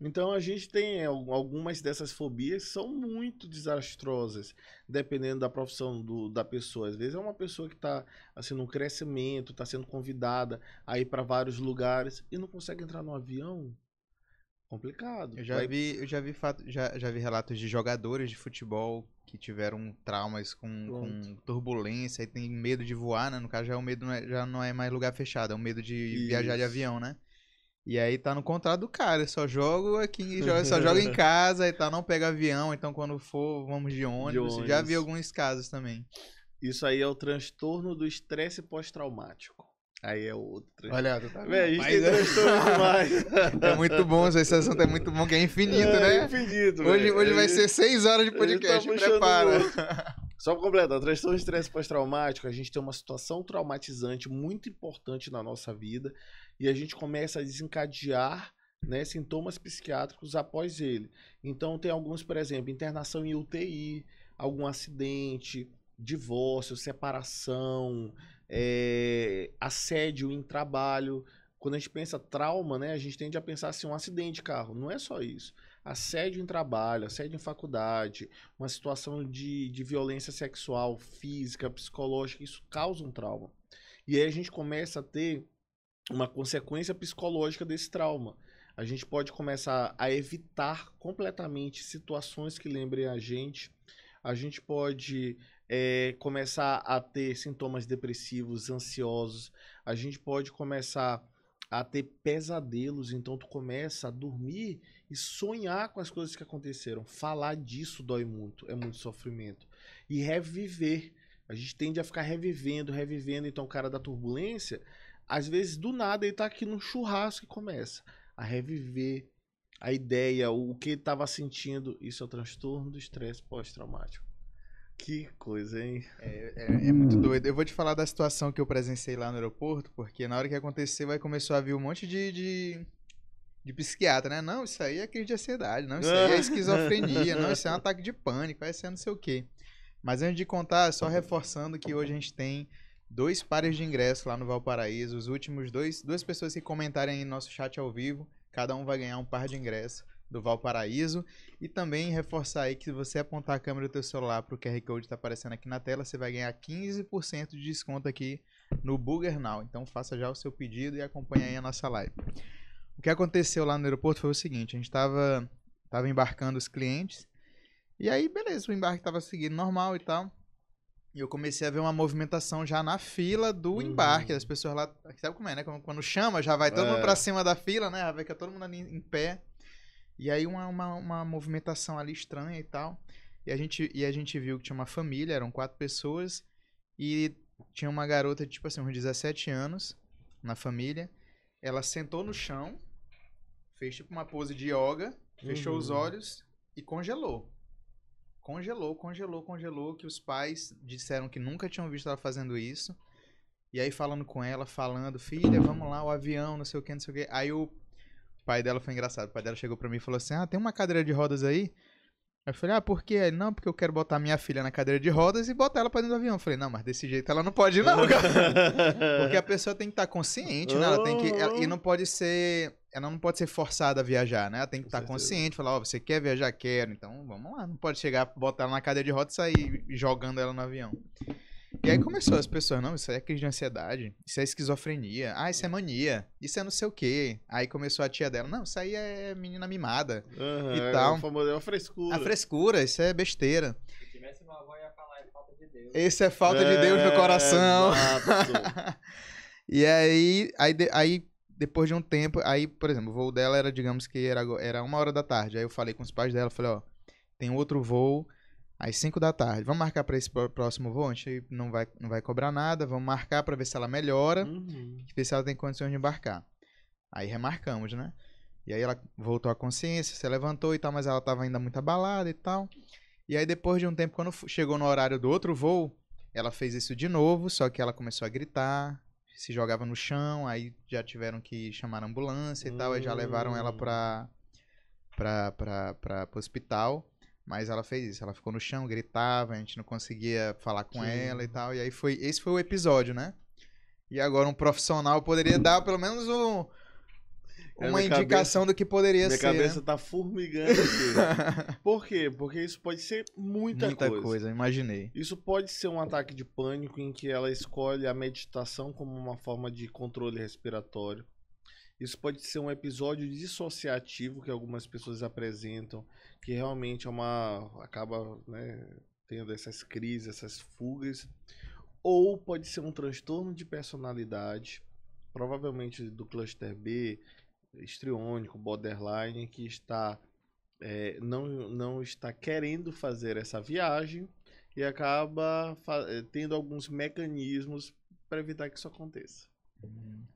Então a gente tem algumas dessas fobias que são muito desastrosas, dependendo da profissão do, da pessoa. Às vezes é uma pessoa que está assim, no crescimento, está sendo convidada a ir para vários lugares e não consegue entrar no avião. Complicado. Eu já Vai... vi, eu já vi fato, já, já vi relatos de jogadores de futebol que tiveram traumas com, com, turbulência e tem medo de voar, né? No caso, já, é o medo não é, já não é mais lugar fechado, é o medo de Isso. viajar de avião, né? E aí tá no contrato do cara, só jogo aqui, só joga em casa e tal, não pega avião, então quando for, vamos de ônibus. de ônibus. Já vi alguns casos também. Isso aí é o transtorno do estresse pós-traumático. Aí é outro. Olha, tu tá vendo? a gente tem é... demais. É muito bom, esse assunto é muito bom, que é infinito, é, né? É infinito. Hoje, hoje vai ser seis horas de podcast, tá prepara. Só para completar, transtorno de estresse pós-traumático, a gente tem uma situação traumatizante muito importante na nossa vida e a gente começa a desencadear né, sintomas psiquiátricos após ele. Então tem alguns, por exemplo, internação em UTI, algum acidente, divórcio, separação, é, assédio em trabalho. Quando a gente pensa trauma, né, a gente tende a pensar assim, um acidente de carro. Não é só isso. Assédio em trabalho, assédio em faculdade, uma situação de, de violência sexual, física, psicológica, isso causa um trauma. E aí a gente começa a ter uma consequência psicológica desse trauma. A gente pode começar a evitar completamente situações que lembrem a gente. A gente pode é, começar a ter sintomas depressivos, ansiosos. A gente pode começar a ter pesadelos, então tu começa a dormir e sonhar com as coisas que aconteceram. Falar disso dói muito, é muito sofrimento. E reviver. A gente tende a ficar revivendo, revivendo. Então, o cara da turbulência, às vezes do nada ele tá aqui no churrasco e começa a reviver a ideia, o que ele estava sentindo. Isso é o transtorno do estresse pós-traumático. Que coisa, hein? É, é, é, muito doido. Eu vou te falar da situação que eu presenciei lá no aeroporto, porque na hora que aconteceu, vai começar a vir um monte de, de, de psiquiatra, né? Não, isso aí é crise de ansiedade, não, isso aí é esquizofrenia, não, isso é um ataque de pânico, isso é não sei o quê. Mas antes de contar, só reforçando que hoje a gente tem dois pares de ingressos lá no Valparaíso. Os últimos dois, duas pessoas que comentarem em nosso chat ao vivo, cada um vai ganhar um par de ingressos do Valparaíso. E também reforçar aí que se você apontar a câmera do teu celular para o QR Code que está aparecendo aqui na tela, você vai ganhar 15% de desconto aqui no Burger Now. Então faça já o seu pedido e acompanhe aí a nossa live. O que aconteceu lá no aeroporto foi o seguinte, a gente estava tava embarcando os clientes e aí beleza, o embarque estava seguindo normal e tal. E eu comecei a ver uma movimentação já na fila do Uhum. embarque. As pessoas lá. Sabe como é, né? Quando, quando chama, já vai todo mundo É. pra cima da fila, né? Já vai que todo mundo ali em pé. E aí uma, uma, uma movimentação ali estranha e tal. E a, gente, e a gente viu que tinha uma família, eram quatro pessoas. E tinha uma garota de, tipo assim, uns 17 anos na família. Ela sentou no chão, fez tipo uma pose de yoga, fechou os Uhum. olhos e congelou. Congelou, congelou, congelou, que os pais disseram que nunca tinham visto ela fazendo isso. E aí falando com ela, falando, filha, vamos lá, o avião, não sei o que, não sei o que. Aí o pai dela foi engraçado, o pai dela chegou pra mim e falou assim, ah, tem uma cadeira de rodas aí? Aí eu falei, ah, por quê? Ele, não, porque eu quero botar minha filha na cadeira de rodas e botar ela pra dentro do avião. Eu falei, não, mas desse jeito ela não pode ir não, cara. Porque a pessoa tem que estar consciente, né? Ela tem que. ela- e não pode ser. Ela não pode ser forçada a viajar, né? Ela tem que Com estar consciente, falar, ó, você quer viajar? Quero. Então, vamos lá. Não pode chegar, botar ela na cadeira de roda e sair jogando ela no avião. E aí começou as pessoas, não, isso aí é crise de ansiedade, isso é esquizofrenia, ah, isso é mania, isso é não sei o quê. Aí começou a tia dela, não, isso aí é menina mimada. Aham, E é tal. famoso- é uma frescura. A frescura, isso é besteira. Se tivesse uma avó, ia falar, é falta de Deus. Esse é falta de Deus no É, coração. e aí, aí, aí, depois de um tempo, aí, por exemplo, o voo dela era, digamos que era, era uma hora da tarde. Aí eu falei com os pais dela, falei, ó, tem outro voo às 5 da tarde. Vamos marcar pra esse pró- próximo voo? A gente não vai, não vai cobrar nada, vamos marcar pra ver se ela melhora, Uhum. ver se ela tem condições de embarcar. Aí remarcamos, né? E aí ela voltou à consciência, se levantou e tal, mas ela tava ainda muito abalada e tal. E aí depois de um tempo, quando chegou no horário do outro voo, ela fez isso de novo, só que ela começou a gritar, se jogava no chão, aí já tiveram que chamar a ambulância e tal, aí já levaram ela pra, pra, pra, pra, pro hospital. Mas ela fez isso, ela ficou no chão, gritava, a gente não conseguia falar com Sim. ela e tal. E aí foi, esse foi o episódio, né? E agora um profissional poderia dar pelo menos um, É, uma minha indicação do que poderia Minha ser. cabeça né? tá formigando aqui. Por quê? Porque isso pode ser muita, Muita coisa. coisa, imaginei. Isso pode ser um ataque de pânico em que ela escolhe a meditação como uma forma de controle respiratório. Isso pode ser um episódio dissociativo que algumas pessoas apresentam, que realmente é uma acaba né, tendo essas crises, essas fugas. Ou pode ser um transtorno de personalidade, provavelmente do cluster B, histriônico, borderline, que está é, não, não está querendo fazer essa viagem e acaba eh, tendo alguns mecanismos para evitar que isso aconteça.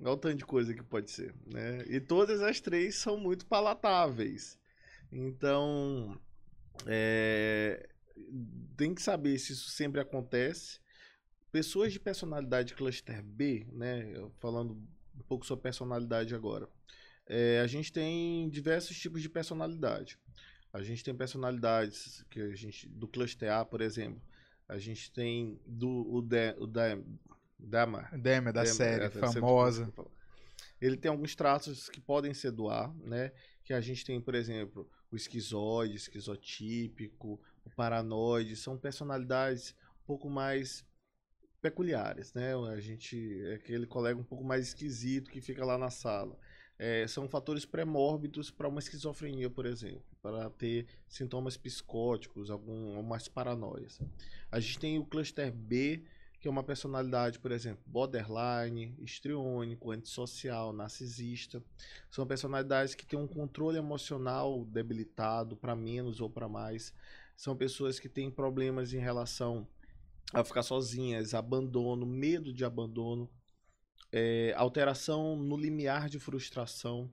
Olha o tanto de coisa que pode ser, né? E todas as três são muito palatáveis. Então, é, tem que saber se isso sempre acontece. Pessoas de personalidade cluster B, né? Falando um pouco sobre personalidade agora. É, a gente tem diversos tipos de personalidade. A gente tem personalidades que a gente do cluster A, por exemplo. A gente tem do o, de, o da, Dama, Dema, da série, é, famosa. Ele tem alguns traços que podem ser do A, né? Que a gente tem, por exemplo, o esquizoide, esquizotípico, o paranoide, são personalidades um pouco mais peculiares, né? A gente é aquele colega um pouco mais esquisito que fica lá na sala. É, são fatores pré-mórbidos para uma esquizofrenia, por exemplo, para ter sintomas psicóticos, algum, algumas paranoias. A gente tem o cluster B, que é uma personalidade, por exemplo, borderline, histriônico, antissocial, narcisista. São personalidades que têm um controle emocional debilitado para menos ou para mais. São pessoas que têm problemas em relação a ficar sozinhas, abandono, medo de abandono, é, alteração no limiar de frustração.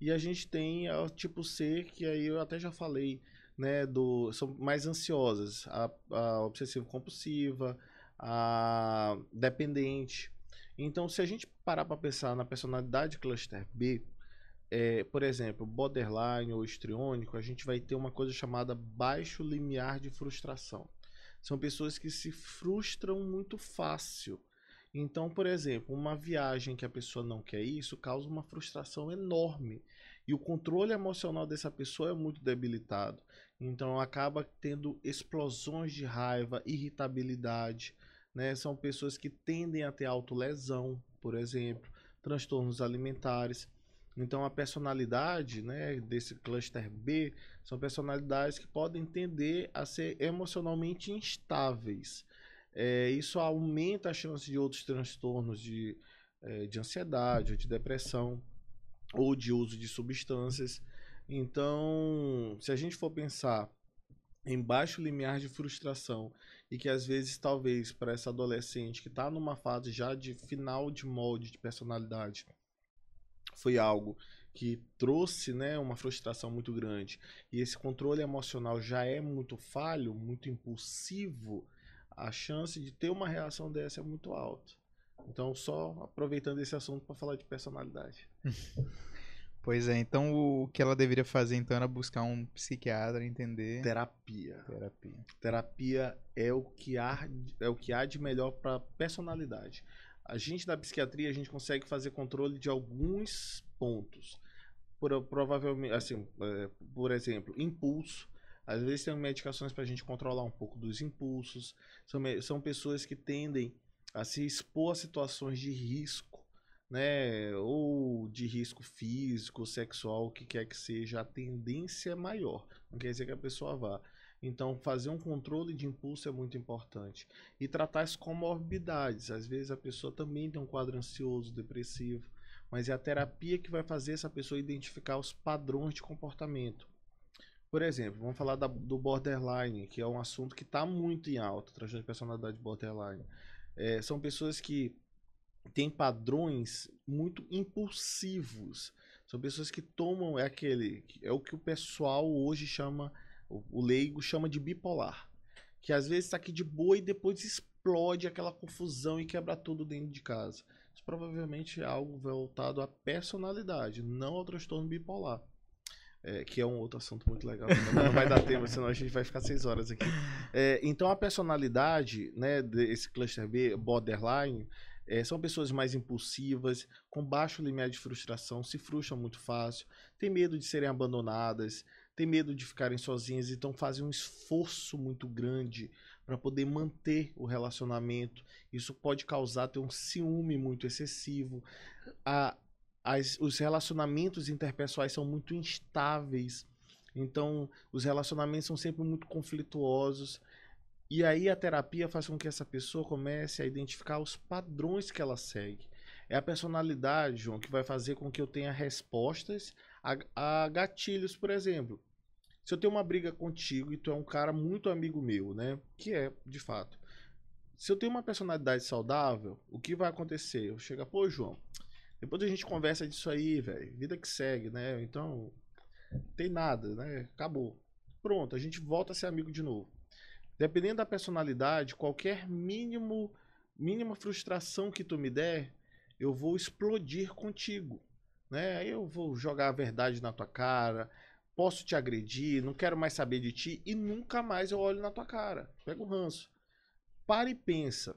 E a gente tem o tipo C, que aí eu até já falei, né, do, são mais ansiosas, a, a obsessivo-compulsiva, a dependente. Então, se a gente parar para pensar na personalidade cluster B, é, por exemplo, borderline ou histriônico, a gente vai ter uma coisa chamada baixo limiar de frustração. São pessoas que se frustram muito fácil. Então, por exemplo, uma viagem que a pessoa não quer ir, isso causa uma frustração enorme. E o controle emocional dessa pessoa é muito debilitado. Então acaba tendo explosões de raiva, irritabilidade. Né? São pessoas que tendem a ter autolesão, por exemplo, transtornos alimentares. Então a personalidade né, desse cluster B são personalidades que podem tender a ser emocionalmente instáveis. É, isso aumenta a chance de outros transtornos de, é, de ansiedade, ou de depressão, ou de uso de substâncias. Então, se a gente for pensar em baixo limiar de frustração e que às vezes talvez para essa adolescente que está numa fase já de final de molde de personalidade foi algo que trouxe né, uma frustração muito grande e esse controle emocional já é muito falho, muito impulsivo, a chance de ter uma reação dessa é muito alta. Então, só aproveitando esse assunto para falar de personalidade. Pois é, então o que ela deveria fazer então era buscar um psiquiatra, entender. Terapia. Terapia. Terapia é o que há, é o que há de melhor para personalidade. A gente da psiquiatria a gente consegue fazer controle de alguns pontos. Por, provavelmente, assim, é, por exemplo, impulso. Às vezes tem medicações para a gente controlar um pouco dos impulsos. São, são pessoas que tendem a se expor a situações de risco né, ou de risco físico, sexual, o que quer que seja, a tendência é maior. Não quer dizer que a pessoa vá. Então, fazer um controle de impulso é muito importante. E tratar as comorbidades. Às vezes a pessoa também tem um quadro ansioso, depressivo, mas é a terapia que vai fazer essa pessoa identificar os padrões de comportamento. Por exemplo, vamos falar da, do borderline, que é um assunto que está muito em alta, transtorno de personalidade borderline. É, são pessoas que tem padrões muito impulsivos. São pessoas que tomam é aquele é o que o pessoal hoje chama o, leigo chama de bipolar, que às vezes está aqui de boa e depois explode aquela confusão e quebra tudo dentro de casa. Isso provavelmente é algo voltado à personalidade, não ao transtorno bipolar. É, que é um outro assunto muito legal. Não, vai dar tempo, senão a gente vai ficar seis horas aqui. É, então, a personalidade né, desse cluster B, borderline, é, são pessoas mais impulsivas, com baixo limiar de frustração, se frustram muito fácil, têm medo de serem abandonadas, têm medo de ficarem sozinhas, então fazem um esforço muito grande para poder manter o relacionamento. Isso pode causar ter um ciúme muito excessivo. A, as, os relacionamentos interpessoais são muito instáveis. Então, os relacionamentos são sempre muito conflituosos. E aí a terapia faz com que essa pessoa comece a identificar os padrões que ela segue. É a personalidade, João, que vai fazer com que eu tenha respostas a, a gatilhos, por exemplo. Se eu tenho uma briga contigo e tu é um cara muito amigo meu, né? Que é, de fato. Se eu tenho uma personalidade saudável, o que vai acontecer? Eu chego, pô, João, depois a gente conversa disso aí, velho. Vida que segue, né? Então, tem nada, né? Acabou. Pronto, a gente volta a ser amigo de novo. Dependendo da personalidade, qualquer mínimo mínima frustração que tu me der, eu vou explodir contigo, né? Eu vou jogar a verdade na tua cara, posso te agredir, não quero mais saber de ti e nunca mais eu olho na tua cara. Pega o ranço. Para e pensa.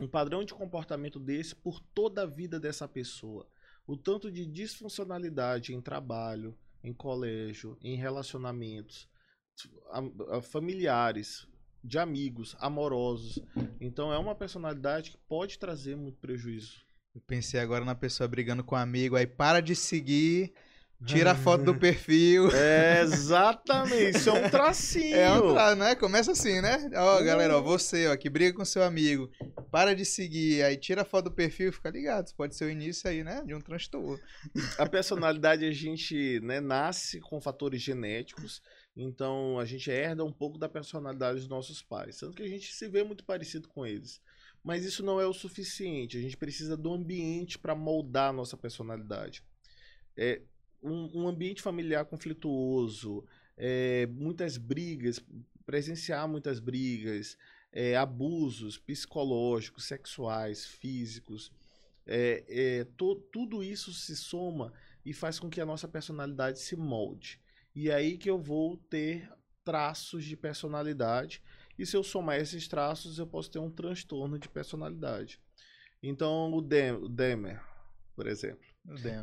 Um padrão de comportamento desse por toda a vida dessa pessoa. O tanto de disfuncionalidade em trabalho, em colégio, em relacionamentos, familiares, de amigos, amorosos. Então é uma personalidade que pode trazer muito prejuízo. Eu pensei agora na pessoa brigando com um amigo, aí para de seguir, tira a foto do perfil. É, exatamente, isso é um tracinho. É um tra... né? Começa assim, né? Ó, galera, ó, você, ó, que briga com seu amigo, para de seguir, aí tira a foto do perfil fica ligado. Isso pode ser o início aí, né? De um transtorno. A personalidade, a gente né, nasce com fatores genéticos então a gente herda um pouco da personalidade dos nossos pais. Tanto que a gente se vê muito parecido com eles. Mas isso não é o suficiente. A gente precisa do ambiente para moldar a nossa personalidade. É um, um ambiente familiar conflituoso, é, muitas brigas, presenciar muitas brigas, é, abusos psicológicos, sexuais, físicos. É, é, to, tudo isso se soma e faz com que a nossa personalidade se molde. E aí que eu vou ter traços de personalidade. E se eu somar esses traços, eu posso ter um transtorno de personalidade. Então, o, Dem o Demer, por exemplo.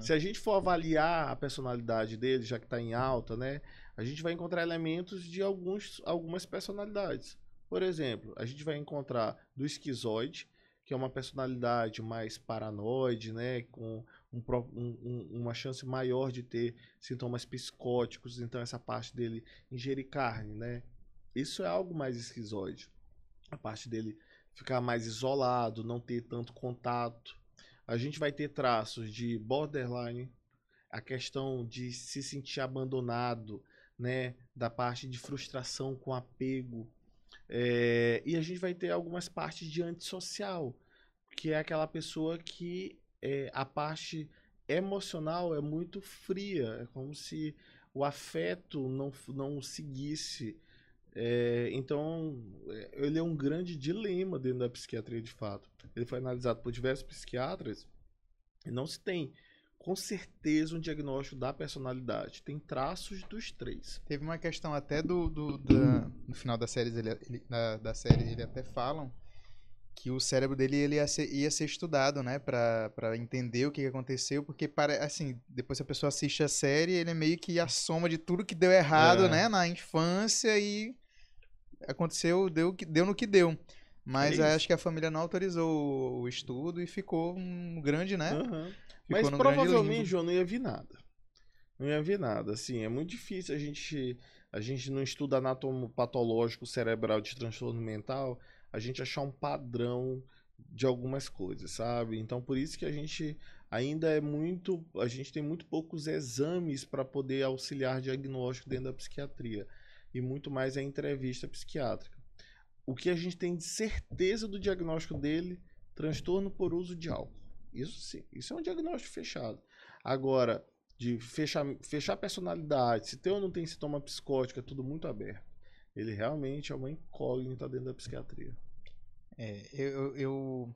Se a gente for avaliar a personalidade dele, já que está em alta, né? A gente vai encontrar elementos de alguns, algumas personalidades. Por exemplo, a gente vai encontrar do esquizoide, que é uma personalidade mais paranoide, né? Com um um- um- uma chance maior de ter sintomas psicóticos. Então, essa parte dele ingerir carne, né? Isso é algo mais esquizoide. A parte dele ficar mais isolado, não ter tanto contato. A gente vai ter traços de borderline, a questão de se sentir abandonado, né? Da parte de frustração com apego. É, e a gente vai ter algumas partes de antissocial, que é aquela pessoa que é, a parte emocional é muito fria, é como se o afeto não, não seguisse. É, então, é, ele é um grande dilema dentro da psiquiatria de fato. Ele foi analisado por diversos psiquiatras e não se tem com certeza um diagnóstico da personalidade. Tem traços dos três. Teve uma questão até do, do da- no final da série, ele, ele- da, da série ele até falam que o cérebro dele ele ia, ser, ia ser estudado, né, Pra pra entender o que aconteceu, porque para assim, depois a pessoa assiste a série, ele é meio que a soma de tudo que deu errado, É. né, na infância e aconteceu, deu, deu no que deu. Mas É acho que a família não autorizou o estudo e ficou um grande, né? Ficou Mas provavelmente. João, não ia vir nada. Não ia vir nada. Assim, é muito difícil a gente. A gente não estuda anatomo patológico cerebral de transtorno mental, a gente achar um padrão de algumas coisas, sabe? Então, por isso que a gente ainda é muito. A gente tem muito poucos exames para poder auxiliar diagnóstico dentro da psiquiatria. E muito mais a entrevista psiquiátrica. O que a gente tem de certeza do diagnóstico dele, transtorno por uso de álcool. Isso sim, isso é um diagnóstico fechado. Agora, de fechar, fechar personalidade, se tem ou não tem sintoma psicótico, é tudo muito aberto. Ele realmente é uma incógnita dentro da psiquiatria. É, eu, eu-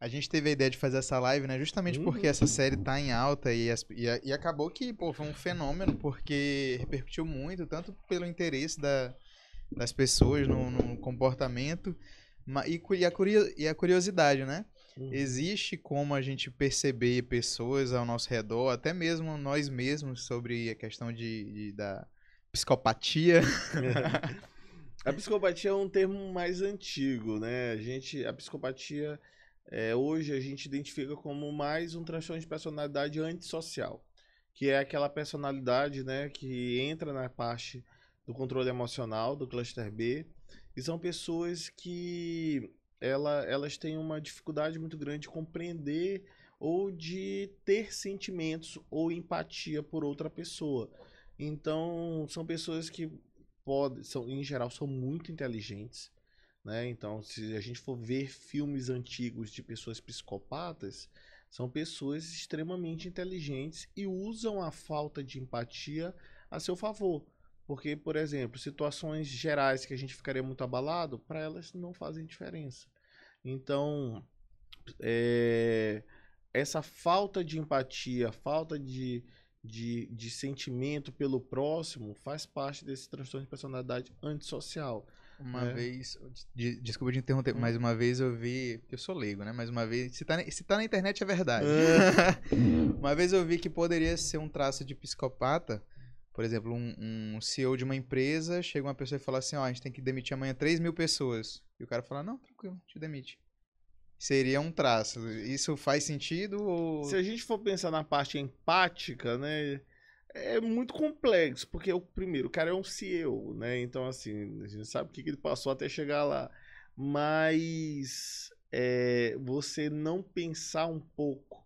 A gente teve a ideia de fazer essa live, né? Justamente Uhum. porque essa série tá em alta e, as- e, e acabou que, pô, foi um fenômeno, porque repercutiu muito, tanto pelo interesse da- das pessoas no, no comportamento e, e a e a curiosidade, né? Uhum. Existe como a gente perceber pessoas ao nosso redor, até mesmo nós mesmos, sobre a questão de, de- da psicopatia. A psicopatia é um termo mais antigo, né? A gente, a psicopatia é, hoje a gente identifica como mais um transtorno de personalidade antissocial, que é aquela personalidade, né, que entra na parte do controle emocional do cluster B, e são pessoas que ela, elas têm uma dificuldade muito grande de compreender ou de ter sentimentos ou empatia por outra pessoa. Então, são pessoas que podem, são, em geral, são muito inteligentes, né? Então, se a gente for ver filmes antigos de pessoas psicopatas, são pessoas extremamente inteligentes e usam a falta de empatia a seu favor. Porque, por exemplo, situações gerais que a gente ficaria muito abalado, para elas não fazem diferença. Então, é, essa falta de empatia, falta de, de, de sentimento pelo próximo faz parte desse transtorno de personalidade antissocial. Uma É. vez, de- desculpa te interromper, Hum. mas uma vez eu vi, eu sou leigo, né? Mas uma vez, se tá, na- se tá na internet é verdade. uma vez eu vi que poderia ser um traço de psicopata. Por exemplo, um, um CEO de uma empresa, chega uma pessoa e fala assim, ó, a gente tem que demitir amanhã 3 mil pessoas. E o cara fala, não, tranquilo, te demite. Seria um traço. Isso faz sentido ou... Se a gente for pensar na parte empática, né, é muito complexo, porque o primeiro, o cara é um CEO, né? Então assim, a gente sabe o que que ele passou até chegar lá, mas é, você não pensar um pouco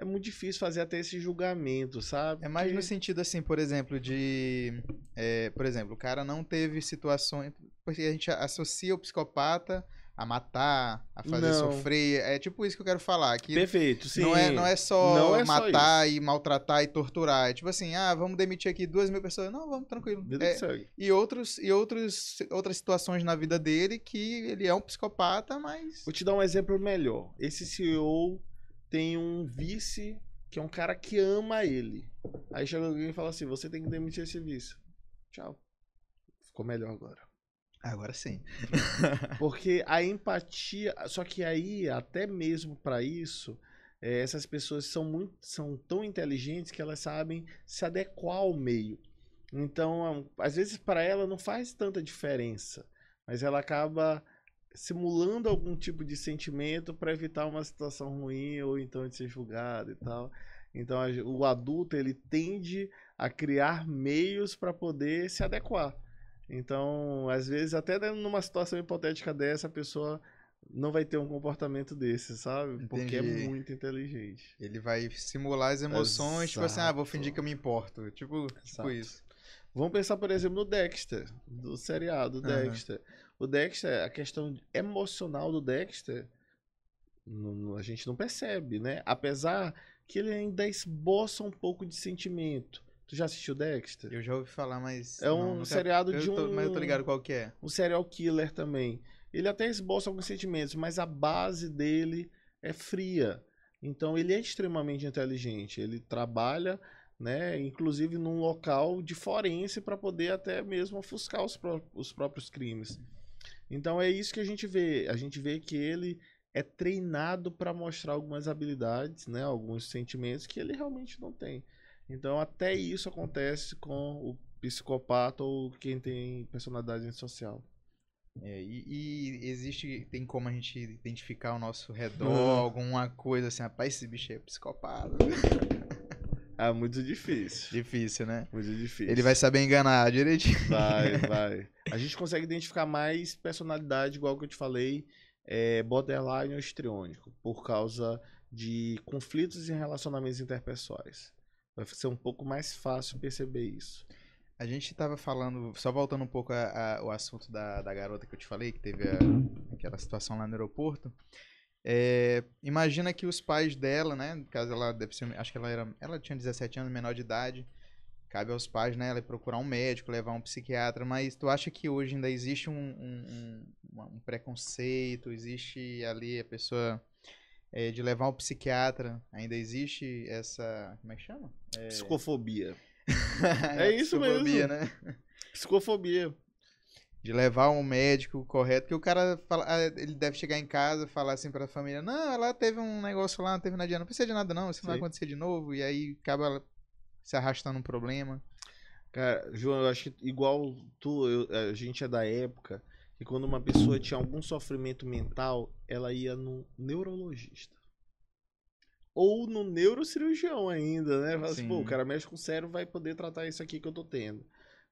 é muito difícil fazer até esse julgamento, sabe? É mais no sentido assim, por exemplo, de. é, por exemplo, o cara não teve situações. Porque a gente associa o psicopata a matar, a fazer Não. sofrer. É tipo isso que eu quero falar. Que Perfeito, sim. não, é, não é só Não é só matar e maltratar e torturar. É tipo assim, ah, vamos demitir aqui duas mil pessoas. Não, vamos, tranquilo. É, e outros, e outros, outras situações na vida dele que ele é um psicopata, mas. Vou te dar um exemplo melhor. Esse CEO tem um vice que é um cara que ama ele. Aí chega alguém e fala assim: você tem que demitir esse vice. Tchau. Ficou melhor agora. Agora sim. Porque a empatia. Só que aí, até mesmo pra isso, é, essas pessoas são, muito, são tão inteligentes que elas sabem se adequar ao meio. Então, às vezes, para ela não faz tanta diferença, mas ela acaba simulando algum tipo de sentimento para evitar uma situação ruim ou então de ser julgado e tal. Então, o adulto ele tende a criar meios para poder se adequar. Então, às vezes, até numa situação hipotética dessa, a pessoa não vai ter um comportamento desse, sabe? Entendi. Porque é muito inteligente. Ele vai simular as emoções, Exato. tipo assim, ah, vou fingir que eu me importo. Tipo, tipo isso. Vamos pensar, por exemplo, no Dexter, do seriado uhum. Dexter. O Dexter, a questão emocional do Dexter, não, a gente não percebe, né? Apesar que ele ainda esboça um pouco de sentimento. Tu já assistiu Dexter? Eu já ouvi falar, mas. É um não, seriado de um. Tô, mas eu tô ligado qual que é. Um serial killer também. Ele até esboça alguns sentimentos, mas a base dele é fria. Então ele é extremamente inteligente. Ele trabalha, né, inclusive num local de forense para poder até mesmo ofuscar os, pró os próprios crimes. Então é isso que a gente vê. A gente vê que ele é treinado para mostrar algumas habilidades, né, alguns sentimentos que ele realmente não tem. Então até isso acontece com o psicopata ou quem tem personalidade social. É, e, e, existe, tem como a gente identificar ao nosso redor uhum. alguma coisa assim, rapaz, esse bicho é psicopata. Ah, muito difícil. Difícil, né? Muito difícil. Ele vai saber enganar direitinho. Vai, vai. A gente consegue identificar mais personalidade, igual que eu te falei, é, borderline ou histriônico, por causa de conflitos em relacionamentos interpessoais. Vai ser um pouco mais fácil perceber isso. A gente estava falando, só voltando um pouco ao assunto da, da garota que eu te falei, que teve a, aquela situação lá no aeroporto. É, imagina que os pais dela, né? Caso, ela deve ser. Acho que ela era. Ela tinha 17 anos, menor de idade. Cabe aos pais, né? Ela procurar um médico, levar um psiquiatra. Mas tu acha que hoje ainda existe um, um, um, um preconceito? Existe ali a pessoa. É, de levar um psiquiatra, ainda existe essa. Como é que chama? É... Psicofobia. é isso Psicofobia, mesmo. né? Psicofobia de levar um médico correto, que o cara fala, ah, ele deve chegar em casa e falar assim para a família: "Não, ela teve um negócio lá, não teve nada, não precisa de nada não, isso não vai acontecer de novo", e aí acaba se arrastando um problema. Cara, João, eu acho que igual tu, eu, a gente é da época que quando uma pessoa tinha algum sofrimento mental, ela ia no neurologista. Ou no neurocirurgião ainda, né? Fala assim, pô, o cara mexe com o cérebro, vai poder tratar isso aqui que eu tô tendo.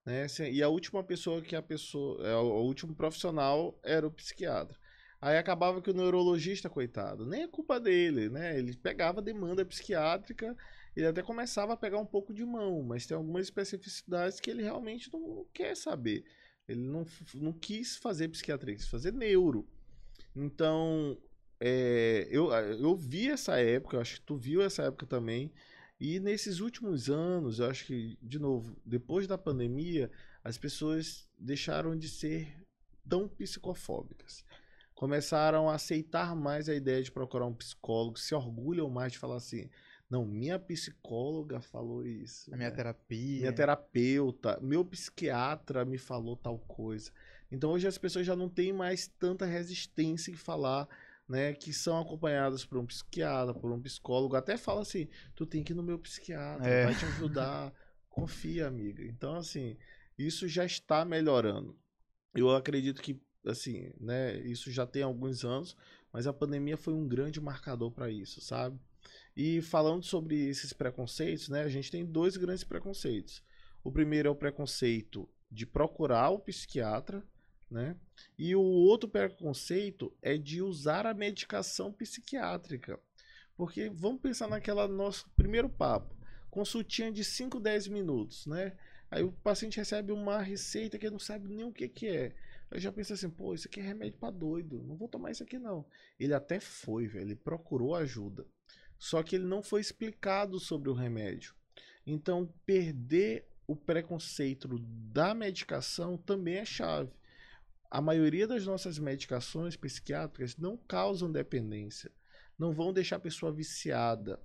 Né? E a última pessoa que a pessoa, é, o último profissional era o psiquiatra. Aí acabava que o neurologista, coitado, nem é culpa dele, né? Ele pegava demanda psiquiátrica, ele até começava a pegar um pouco de mão, mas tem algumas especificidades que ele realmente não quer saber. Ele não, não quis fazer psiquiatria, quis fazer neuro. Então, é, eu, eu vi essa época, acho que tu viu essa época também, e nesses últimos anos, eu acho que, de novo, depois da pandemia, as pessoas deixaram de ser tão psicofóbicas. Começaram a aceitar mais a ideia de procurar um psicólogo, se orgulham mais de falar assim: não, minha psicóloga falou isso. A minha né? terapia. Minha terapeuta, meu psiquiatra me falou tal coisa. Então hoje as pessoas já não têm mais tanta resistência em falar né, que são acompanhadas por um psiquiatra, por um psicólogo, até fala assim, tu tem que ir no meu psiquiatra, é. vai te ajudar, confia, amiga. Então, assim, isso já está melhorando. Eu acredito que, assim, né, isso já tem alguns anos, mas a pandemia foi um grande marcador para isso, sabe? E falando sobre esses preconceitos, né, a gente tem dois grandes preconceitos. O primeiro é o preconceito de procurar o psiquiatra, né? E o outro preconceito é de usar a medicação psiquiátrica. Porque vamos pensar naquela nosso primeiro papo. Consultinha de 5, 10 minutos, né? Aí o paciente recebe uma receita que não sabe nem o que, que é. Eu já pensei assim, pô, isso aqui é remédio para doido. Não vou tomar isso aqui não. Ele até foi, velho. Ele procurou ajuda. Só que ele não foi explicado sobre o remédio. Então, perder o preconceito da medicação também é chave a maioria das nossas medicações psiquiátricas não causam dependência, não vão deixar a pessoa viciada.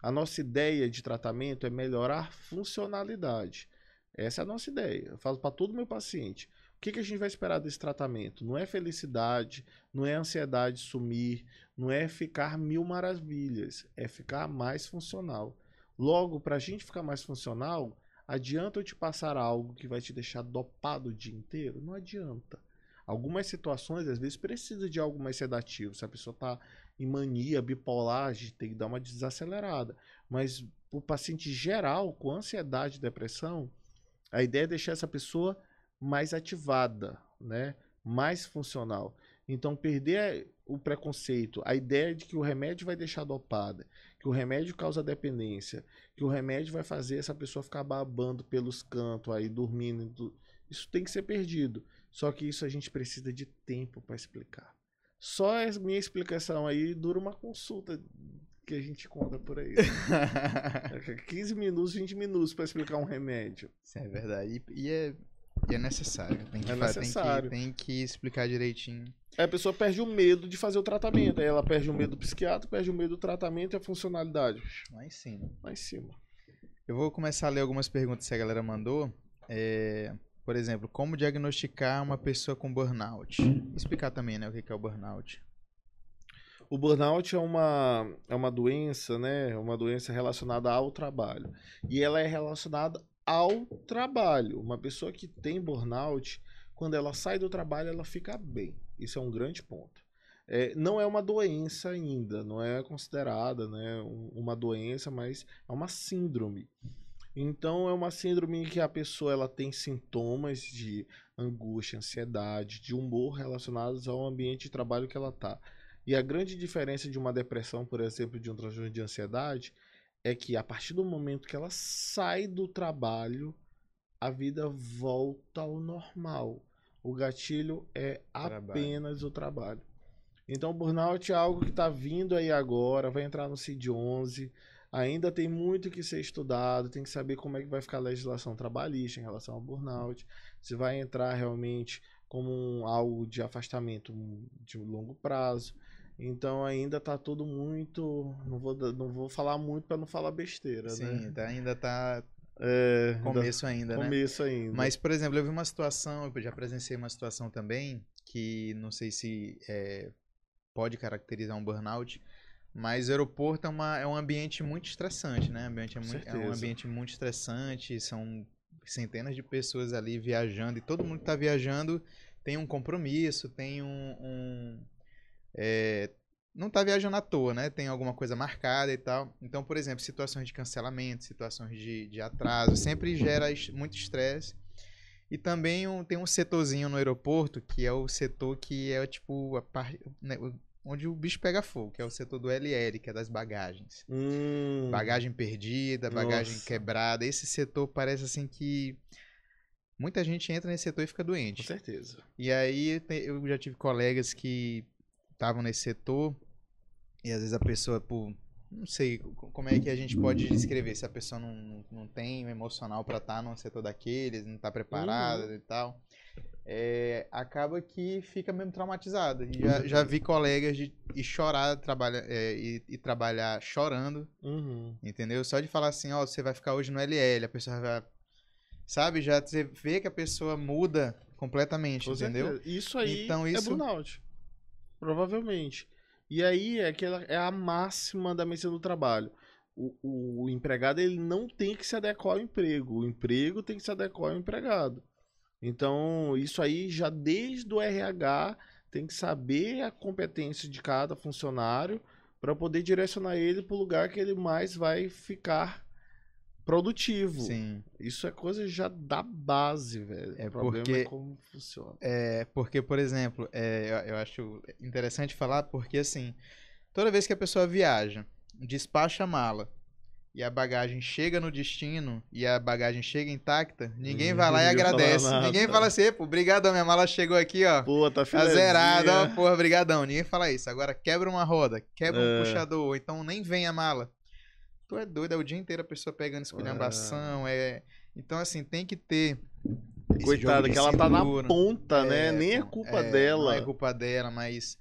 A nossa ideia de tratamento é melhorar funcionalidade. Essa é a nossa ideia. Eu falo para todo meu paciente: que, que a gente vai esperar desse tratamento? Não é felicidade, não é ansiedade sumir, não é ficar mil maravilhas, é ficar mais funcional. Logo, para a gente ficar mais funcional, adianta eu te passar algo que vai te deixar dopado o dia inteiro? Não adianta. Algumas situações, às vezes, precisa de algo mais sedativo. Se a pessoa está em mania, bipolar, a gente tem que dar uma desacelerada. Mas o paciente geral, com ansiedade e depressão, a ideia é deixar essa pessoa mais ativada, né? mais funcional. Então, perder o preconceito, a ideia de que o remédio vai deixar dopada, que o remédio causa dependência, que o remédio vai fazer essa pessoa ficar babando pelos cantos, aí dormindo, isso tem que ser perdido. Só que isso a gente precisa de tempo para explicar. Só a minha explicação aí dura uma consulta que a gente conta por aí. 15 minutos, 20 minutos para explicar um remédio. Isso é verdade. E, e é, e é necessário. Tem que, É fa- tem necessário. que- tem que explicar direitinho. Aí a pessoa perde o medo de fazer o tratamento. Aí ela perde o medo do psiquiatra, perde o medo do tratamento e a funcionalidade. Lá em cima. Lá em cima. Eu vou começar a ler algumas perguntas que a galera mandou. É, por exemplo, como diagnosticar uma pessoa com burnout? Explicar também, né, o que é o burnout. O burnout é uma, é uma doença, né? É uma doença relacionada ao trabalho. E ela é relacionada ao trabalho. Uma pessoa que tem burnout, quando ela sai do trabalho, ela fica bem. Isso é um grande ponto. É, não é uma doença ainda, não é considerada né, um- uma doença, mas é uma síndrome. Então é uma síndrome que a pessoa ela tem sintomas de angústia, ansiedade, de humor relacionados ao ambiente de trabalho que ela está. E a grande diferença de uma depressão, por exemplo, de um transtorno de ansiedade, é que a partir do momento que ela sai do trabalho, a vida volta ao normal. O gatilho é Trabalho. apenas o trabalho. Então, o burnout é algo que está vindo aí agora, vai entrar no CID-11, ainda tem muito que ser estudado, tem que saber como é que vai ficar a legislação trabalhista em relação ao burnout, se vai entrar realmente como um, algo de afastamento de longo prazo. Então ainda tá tudo muito. Não vou, não vou falar muito para não falar besteira, Sim, né? tá- ainda tá É, começo ainda, né? começo ainda. Mas, por exemplo, eu vi uma situação, eu já presenciei uma situação também, que não sei se é, pode caracterizar um burnout, mas o aeroporto é, uma, é um ambiente muito estressante, né? Ambiente é, Com mui- é um ambiente muito estressante, são centenas de pessoas ali viajando, e todo mundo que tá viajando tem um compromisso, tem um... um, é, não tá viajando à toa, né? Tem alguma coisa marcada e tal. Então, por exemplo, situações de cancelamento, situações de, de atraso, sempre gera muito estresse. E também um- tem um setorzinho no aeroporto, que é o setor que é tipo a parte, né, onde o bicho pega fogo, que é o setor do LL, que é das bagagens. Hum, Bagagem perdida, bagagem Nossa. quebrada. Esse setor parece assim que muita gente entra nesse setor e fica com doente. certeza. E aí eu já tive colegas que estavam nesse setor e às vezes a pessoa, por não sei co- como é que a gente pode descrever se a pessoa não, não, tem o emocional para estar num setor daqueles, não tá preparada e tal. É, acaba que fica mesmo traumatizada. Já, já vi colegas de chorar trabalha, é, e, e trabalhar chorando, Uhum. entendeu? Só de falar assim, ó, você vai ficar hoje no LL, a pessoa vai. Sabe, já você vê que a pessoa muda completamente, Com entendeu? certeza. Isso aí Então, é isso- burnout. Provavelmente. E aí é aquela é a máxima da medicina do trabalho. O, o, o empregado ele não tem que se adequar ao emprego. O emprego tem que se adequar ao empregado. Então, isso aí já desde o RH tem que saber a competência de cada funcionário para poder direcionar ele para o lugar que ele mais vai ficar produtivo. Sim. Isso é coisa já da base, velho. É o problema porque- é como funciona. É, porque, por exemplo, é, eu, eu acho interessante falar porque, assim, toda vez que a pessoa viaja, despacha a mala e a bagagem chega no destino e a bagagem chega intacta, ninguém vai lá e Ninguém fala agradece. nada. Ninguém fala assim, pô, brigadão, minha mala chegou aqui, ó. Pô, tá Tá zerado, ó, porra, brigadão. Ninguém fala isso. Agora quebra uma roda, quebra um É. puxador, ou então nem vem a mala. Tu é doido, é o dia inteiro a pessoa pegando esculhambação, é... Então, assim, tem que ter Coitada, que ela tá na ponta, né? É, Nem é pô, culpa é, dela. Não é culpa dela, mas,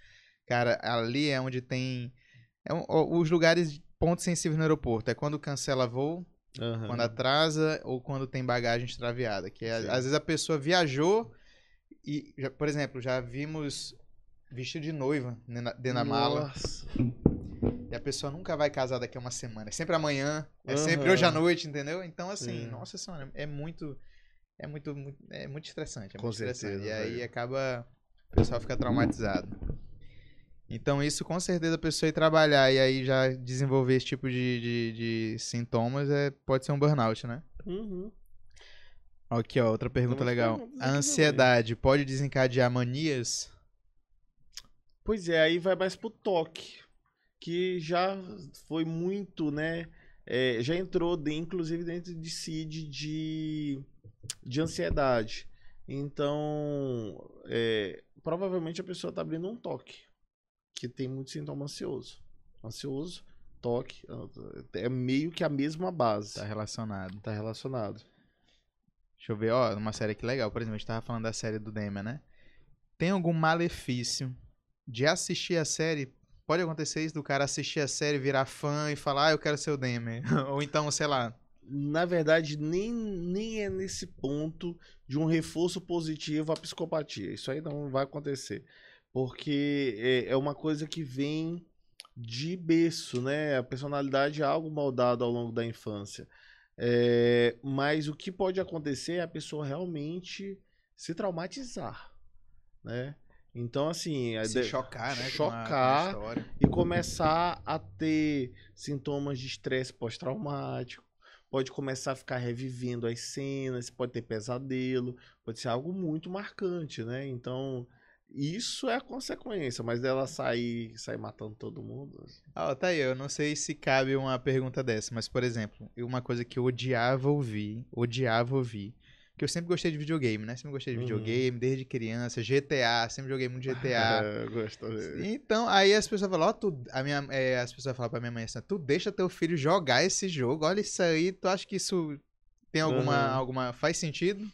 cara, ali é onde tem. É um- os lugares pontos sensíveis no aeroporto. É quando cancela voo, Aham. quando atrasa ou quando tem bagagem extraviada. Que é, às vezes a pessoa viajou E, já- por exemplo, já vimos vestido de noiva da- dentro da mala. Nossa. E a pessoa nunca vai casar daqui a uma semana. É sempre amanhã, é Aham. sempre hoje à noite, entendeu? Então, assim, Sim. nossa senhora, é muito. É muito, muito- é muito estressante. É Com muito estressante. certeza, E aí acaba. O pessoal fica traumatizado. Então, isso com certeza a pessoa ir trabalhar e aí já desenvolver esse tipo de, de, de sintomas é, pode ser um burnout, né? Uhum. Aqui, ó, outra pergunta umas legal. A ansiedade pode desencadear manias? Pois é, aí vai mais pro toque, que já foi muito, né? é, já entrou, de- inclusive, dentro de CID de, de ansiedade. Então, é, provavelmente a pessoa tá abrindo um toque, que tem muito sintoma ansioso. Ansioso, toque, é meio que a mesma base. Tá relacionado. Tá relacionado. Deixa eu ver, ó, uma série aqui legal. Por exemplo, a gente tava falando da série do Demian, né? Tem algum malefício de assistir a série? Pode acontecer isso do cara assistir a série, virar fã e falar, ah, eu quero ser o Demian. Ou então, sei lá. na verdade, nem, nem é nesse ponto de um reforço positivo à psicopatia. Isso aí não vai acontecer. Porque é, é uma coisa que vem de berço, né? A personalidade é algo moldado ao longo da infância. É, mas o que pode acontecer é a pessoa realmente se traumatizar, né? Então, assim... a Se de- chocar, né? com a- com a Chocar e começar a ter sintomas de estresse pós-traumático. Pode começar a ficar revivendo as cenas, pode ter pesadelo, pode ser algo muito marcante, né? Então, isso é a consequência, mas dela sair, sair matando todo mundo. Ah, tá aí, eu não sei se cabe uma pergunta dessa, mas, por exemplo, uma coisa que eu odiava ouvir, odiava ouvir, que eu sempre gostei de videogame, né? Sempre gostei de Uhum. videogame, desde criança, GTA, sempre joguei muito GTA. É, eu gosto. Então, aí as pessoas falam, ó, tu, a minha, é, as pessoas falam pra minha mãe assim, tu deixa teu filho jogar esse jogo, olha isso aí, tu acha que isso tem alguma, Uhum. alguma, faz sentido?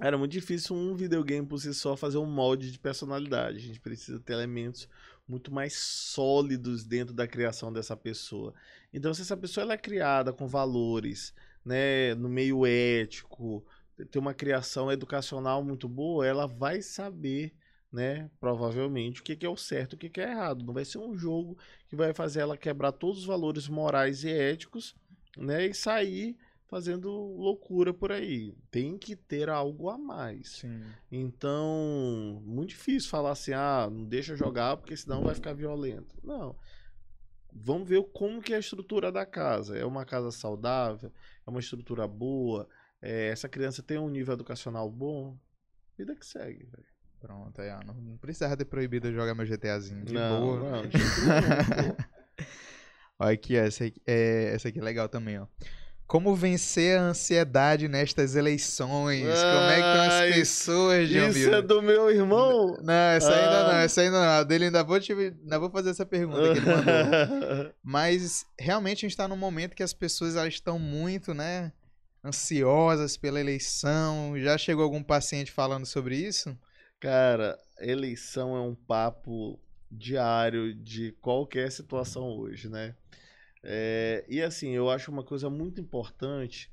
Era muito difícil um videogame por si só fazer um molde de personalidade. A gente precisa ter elementos muito mais sólidos dentro da criação dessa pessoa. Então, se essa pessoa ela é criada com valores, né, no meio ético, ter uma criação educacional muito boa, ela vai saber, né, provavelmente, o que que é o certo e o que que é errado. Não vai ser um jogo que vai fazer ela quebrar todos os valores morais e éticos, né, e sair fazendo loucura por aí. Tem que ter algo a mais. Sim. Então, muito difícil falar assim, ah, não deixa jogar porque senão vai ficar violento. Não. Vamos ver como que é a estrutura da casa. É uma casa saudável? É uma estrutura boa? É, essa criança tem um nível educacional bom? Vida que segue, velho. Pronto, aí, ó, não, não precisava ter proibido eu jogar meu GTAzinho, de Não, boa. não, de pô. Olha aqui, ó, essa aqui, é, essa aqui é legal também, ó. Como vencer a ansiedade nestas eleições? Como é que estão as pessoas, João Isso é do meu irmão? Não, essa ainda não, Ah. essa ainda não. A dele ainda vou, te, ainda vou fazer essa pergunta que ele mandou. Mas realmente a gente tá num momento que as pessoas elas estão muito, né, ansiosas pela eleição. Já chegou algum paciente falando sobre isso? Cara, eleição é um papo diário de qualquer situação hoje, né? É, e assim, eu acho uma coisa muito importante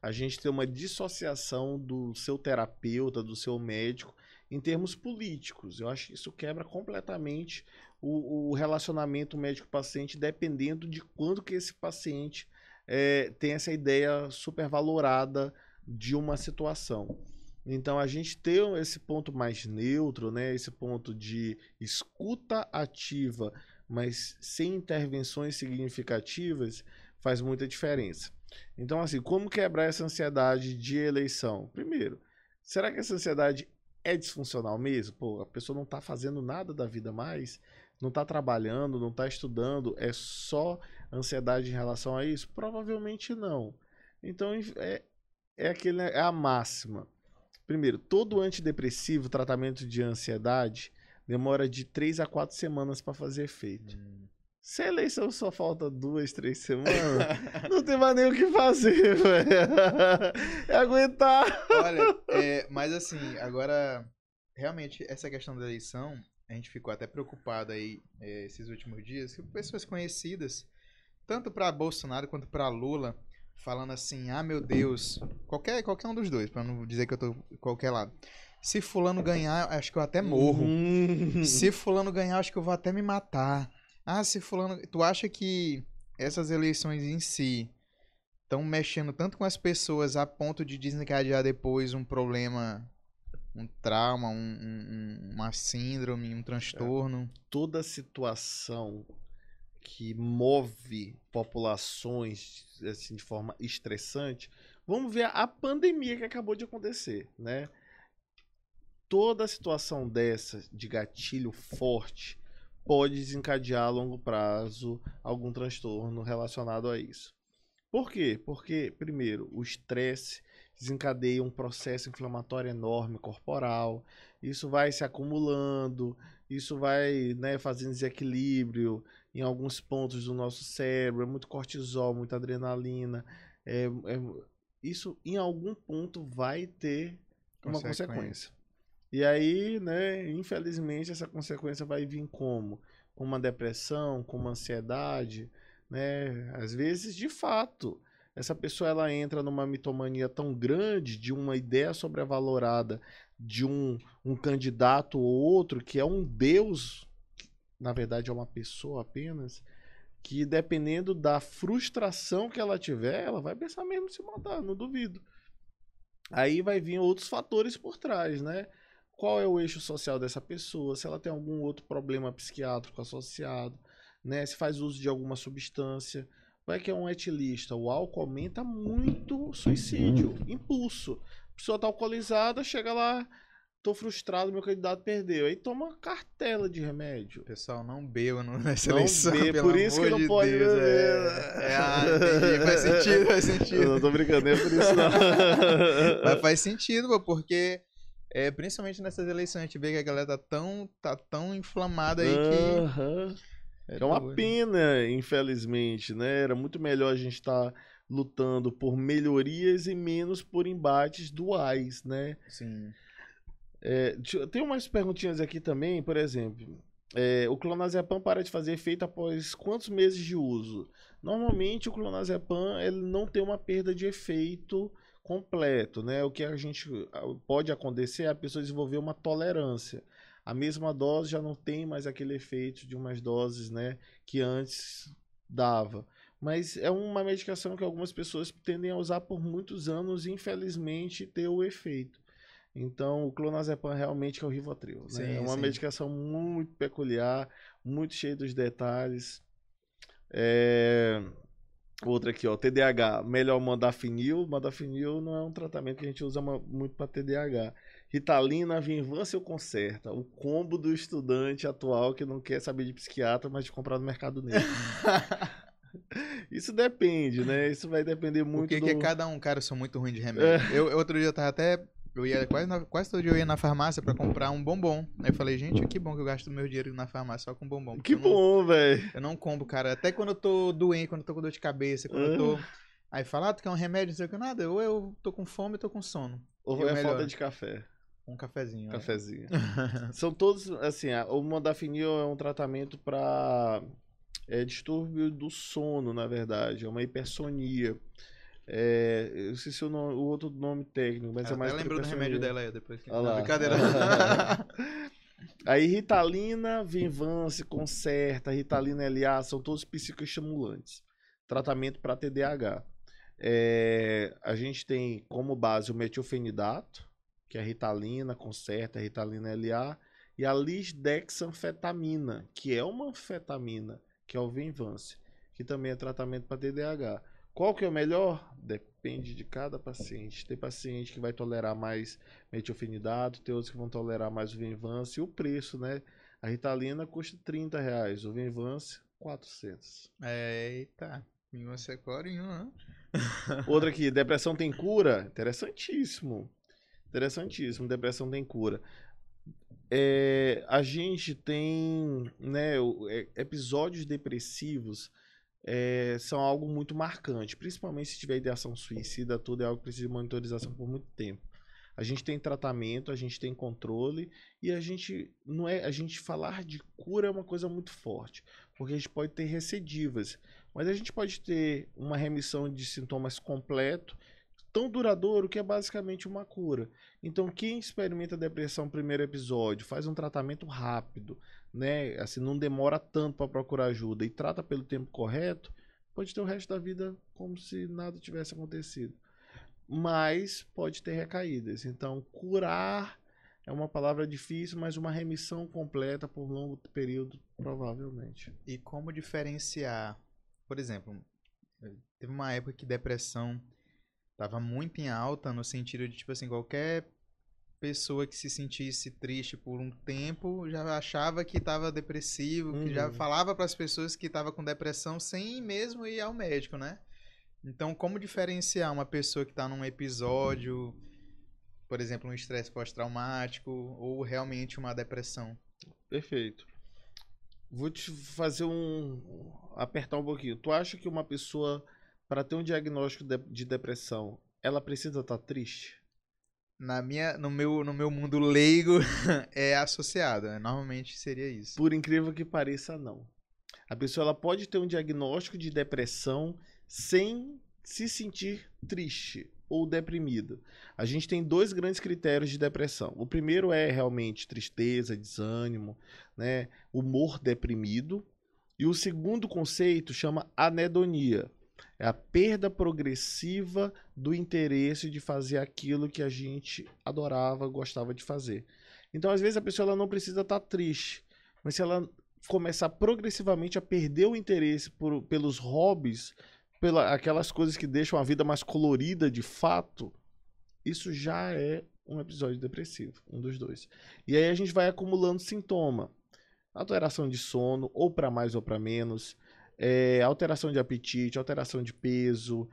a gente ter uma dissociação do seu terapeuta, do seu médico, em termos políticos. Eu acho que isso quebra completamente o, o relacionamento médico-paciente, dependendo de quando que esse paciente é, tem essa ideia supervalorada de uma situação. Então a gente ter esse ponto mais neutro, né, esse ponto de escuta ativa, mas sem intervenções significativas, faz muita diferença. Então assim, como quebrar essa ansiedade de eleição? Primeiro, será que essa ansiedade é disfuncional mesmo? Pô, a pessoa não está fazendo nada da vida mais, não está trabalhando, não está estudando, é só ansiedade em relação a isso? Provavelmente não. Então é, é, aquele, é a máxima. Primeiro, todo antidepressivo, tratamento de ansiedade, demora de 3 a 4 semanas para fazer efeito. Se a eleição só falta duas, três semanas, não tem mais nem o que fazer, velho. É aguentar. Olha, é, mas assim, agora, realmente, essa questão da eleição, a gente ficou até preocupado aí é, esses últimos dias, que pessoas conhecidas, tanto para Bolsonaro quanto para Lula, falando assim, ah, meu Deus, qualquer, qualquer um dos dois, para não dizer que eu tô qualquer lado. Se fulano ganhar, acho que eu até morro. Hum. Se fulano ganhar, acho que eu vou até me matar. Ah, se fulano. Tu acha que essas eleições em si estão mexendo tanto com as pessoas a ponto de desencadear depois um problema, um trauma, um- um- um- uma síndrome, um transtorno? toda situação que move populações assim de forma estressante, vamos ver a pandemia que acabou de acontecer, né? Toda situação dessa de gatilho forte pode desencadear a longo prazo algum transtorno relacionado a isso. Por quê? Porque, primeiro, o estresse desencadeia um processo inflamatório enorme corporal, isso vai se acumulando, isso vai né, fazendo desequilíbrio em alguns pontos do nosso cérebro, é muito cortisol, muita adrenalina. é- é- isso em algum ponto vai ter uma Consequência. consequência. E aí, né, infelizmente, essa consequência vai vir como? Com uma depressão, com uma ansiedade, né? Às vezes, de fato, essa pessoa ela entra numa mitomania tão grande de uma ideia sobrevalorada de um, um candidato ou outro que é um deus, na verdade é uma pessoa apenas, que dependendo da frustração que ela tiver, ela vai pensar mesmo em se matar, não duvido. Aí vai vir outros fatores por trás, né? Qual é o eixo social dessa pessoa? Se ela tem algum outro problema psiquiátrico associado, né? Se faz uso de alguma substância. Vai que é um etilista. O álcool aumenta muito o suicídio, impulso. A pessoa tá alcoolizada, chega lá, tô frustrado, meu candidato perdeu. Aí toma cartela de remédio. Pessoal, não beba nessa Não eleição. beba, por isso que não de pode Deus, beber. É, é, ah, entendi. Faz sentido, faz Eu sentido. não tô brincando, nem por isso não. Mas faz sentido, pô, porque é, principalmente nessas eleições a gente vê que a galera tá tão, tá tão inflamada aí que. Aham. É uma doido. pena, infelizmente, né? Era muito melhor a gente estar lutando por melhorias e menos por embates duais, né? Sim. É, tem umas perguntinhas aqui também, por exemplo. é, o clonazepam para de fazer efeito após quantos meses de uso? Normalmente o clonazepam ele não tem uma perda de efeito completo, né? O que a gente pode acontecer é a pessoa desenvolver uma tolerância. A mesma dose já não tem mais aquele efeito de umas doses, né, que antes dava. Mas é uma medicação que algumas pessoas tendem a usar por muitos anos e infelizmente ter o efeito. Então, o clonazepam realmente é o Rivotril. Né? Sim, é uma sim. medicação muito peculiar, muito cheia dos detalhes. É, Outra aqui, ó, TDAH, melhor modafinil. Modafinil não é um tratamento que a gente usa muito para TDAH. Ritalina, Vinvância ou Concerta? O combo do estudante atual que não quer saber de psiquiatra, mas de comprar no mercado negro. Isso depende, né? Isso vai depender muito Porque do... que é cada um, cara, eu sou muito ruim de remédio. Eu, eu outro dia eu tava até. Eu ia quase, na- quase todo dia eu ia na farmácia pra comprar um bombom. Aí eu falei, gente, que bom que eu gasto meu dinheiro na farmácia só com bombom. Que bom, velho. Eu não compro, cara. Até quando eu tô doente, quando eu tô com dor de cabeça, quando eu tô. Aí fala, ah, tu quer um remédio, não sei o que nada. Ou eu tô com fome, eu tô com sono. Ou é melhor? falta de café? Um cafezinho. né? Cafezinho. São todos, assim, o modafinil é um tratamento para é, distúrbio do sono, na verdade, é uma hipersonia. É, eu esqueci o, nome- o outro nome técnico, mas é Ela mais até pra lembrou do remédio dela aí depois. Que... Não, lá. brincadeira. Aí Ritalina, Vinvance, Concerta, Ritalina LA são todos psicoestimulantes. Tratamento para TDAH. É, a gente tem como base o metilfenidato, que é Ritalina, Concerta, Ritalina LA, e a lisdexanfetamina, que é uma anfetamina, que é o Vinvance, que também é tratamento para TDAH. Qual que é o melhor? Depende de cada paciente. Tem paciente que vai tolerar mais metilfenidato, tem outros que vão tolerar mais o Venvance e o preço, né? A Ritalina custa 30 reais, o Venvance 400. Eita. E você corinho, né? Outra aqui, depressão tem cura? Interessantíssimo. Interessantíssimo, depressão tem cura. É, a gente tem, né, é, episódios depressivos é, são algo muito marcante, principalmente se tiver ideação suicida, tudo é algo que precisa de monitorização por muito tempo. A gente tem tratamento, a gente tem controle e a gente não é, a gente falar de cura é uma coisa muito forte, porque a gente pode ter recidivas, mas a gente pode ter uma remissão de sintomas completo, tão duradouro que é basicamente uma cura. Então, quem experimenta depressão primeiro episódio, faz um tratamento rápido, né? Assim, não demora tanto para procurar ajuda e trata pelo tempo correto, pode ter o resto da vida como se nada tivesse acontecido. Mas pode ter recaídas. Então, curar é uma palavra difícil, mas uma remissão completa por longo período, provavelmente. E como diferenciar? Por exemplo, teve uma época que depressão tava muito em alta no sentido de tipo assim, qualquer pessoa que se sentisse triste por um tempo já achava que estava depressivo, uhum. que já uhum. falava para as pessoas que estava com depressão sem mesmo ir ao médico, né? Então, como diferenciar uma pessoa que está num episódio, por exemplo, um estresse pós-traumático ou realmente uma depressão? Perfeito. Vou te fazer um apertar um pouquinho. Tu acha que uma pessoa para ter um diagnóstico de, de depressão, ela precisa estar tá triste? Na minha, no, meu, no meu mundo leigo, é associado. Né? Normalmente seria isso. Por incrível que pareça, não. A pessoa ela pode ter um diagnóstico de depressão sem se sentir triste ou deprimido. A gente tem dois grandes critérios de depressão. O primeiro é realmente tristeza, desânimo, né, humor deprimido. E o segundo conceito chama anedonia. É a perda progressiva do interesse de fazer aquilo que a gente adorava, gostava de fazer. Então, às vezes, a pessoa ela não precisa estar tá triste, mas se ela começar progressivamente a perder o interesse por, pelos hobbies, pelas aquelas coisas que deixam a vida mais colorida de fato, isso já é um episódio depressivo, um dos dois. E aí a gente vai acumulando sintoma. Alteração de sono, ou para mais ou para menos, é, alteração de apetite, alteração de peso,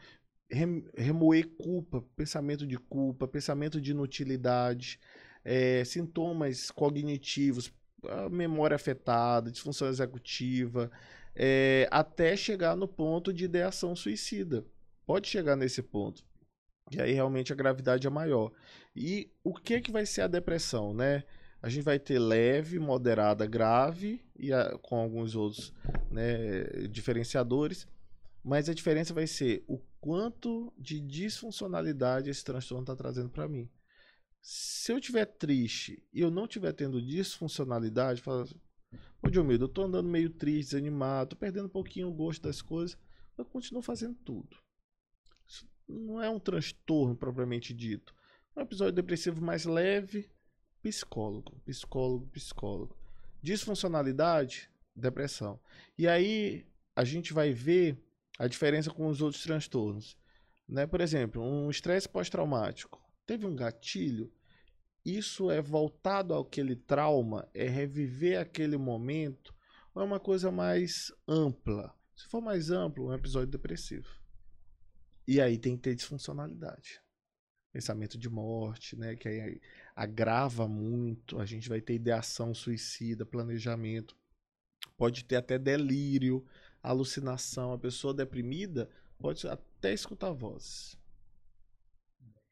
rem, remoer culpa, pensamento de culpa, pensamento de inutilidade, é, sintomas cognitivos, memória afetada, disfunção executiva, é, até chegar no ponto de ideação suicida. Pode chegar nesse ponto. E aí realmente a gravidade é maior. E o que que vai ser a depressão, né? A gente vai ter leve, moderada, grave e a, com alguns outros né, diferenciadores. Mas a diferença vai ser o quanto de disfuncionalidade esse transtorno está trazendo para mim. Se eu estiver triste e eu não estiver tendo disfuncionalidade, fala, Ô Diomedo, eu tô andando meio triste, desanimado, tô perdendo um pouquinho o gosto das coisas, eu continuo fazendo tudo. Isso não é um transtorno propriamente dito. É um episódio depressivo mais leve, psicólogo, psicólogo, psicólogo. Disfuncionalidade, depressão. E aí a gente vai ver a diferença com os outros transtornos. Né? Por exemplo, um estresse pós-traumático. Teve um gatilho, isso é voltado àquele trauma, é reviver aquele momento, ou é uma coisa mais ampla? Se for mais amplo, um episódio depressivo. E aí tem que ter disfuncionalidade. Pensamento de morte, né? Que aí agrava muito. A gente vai ter ideação suicida, planejamento. Pode ter até delírio, alucinação. A pessoa deprimida pode até escutar vozes.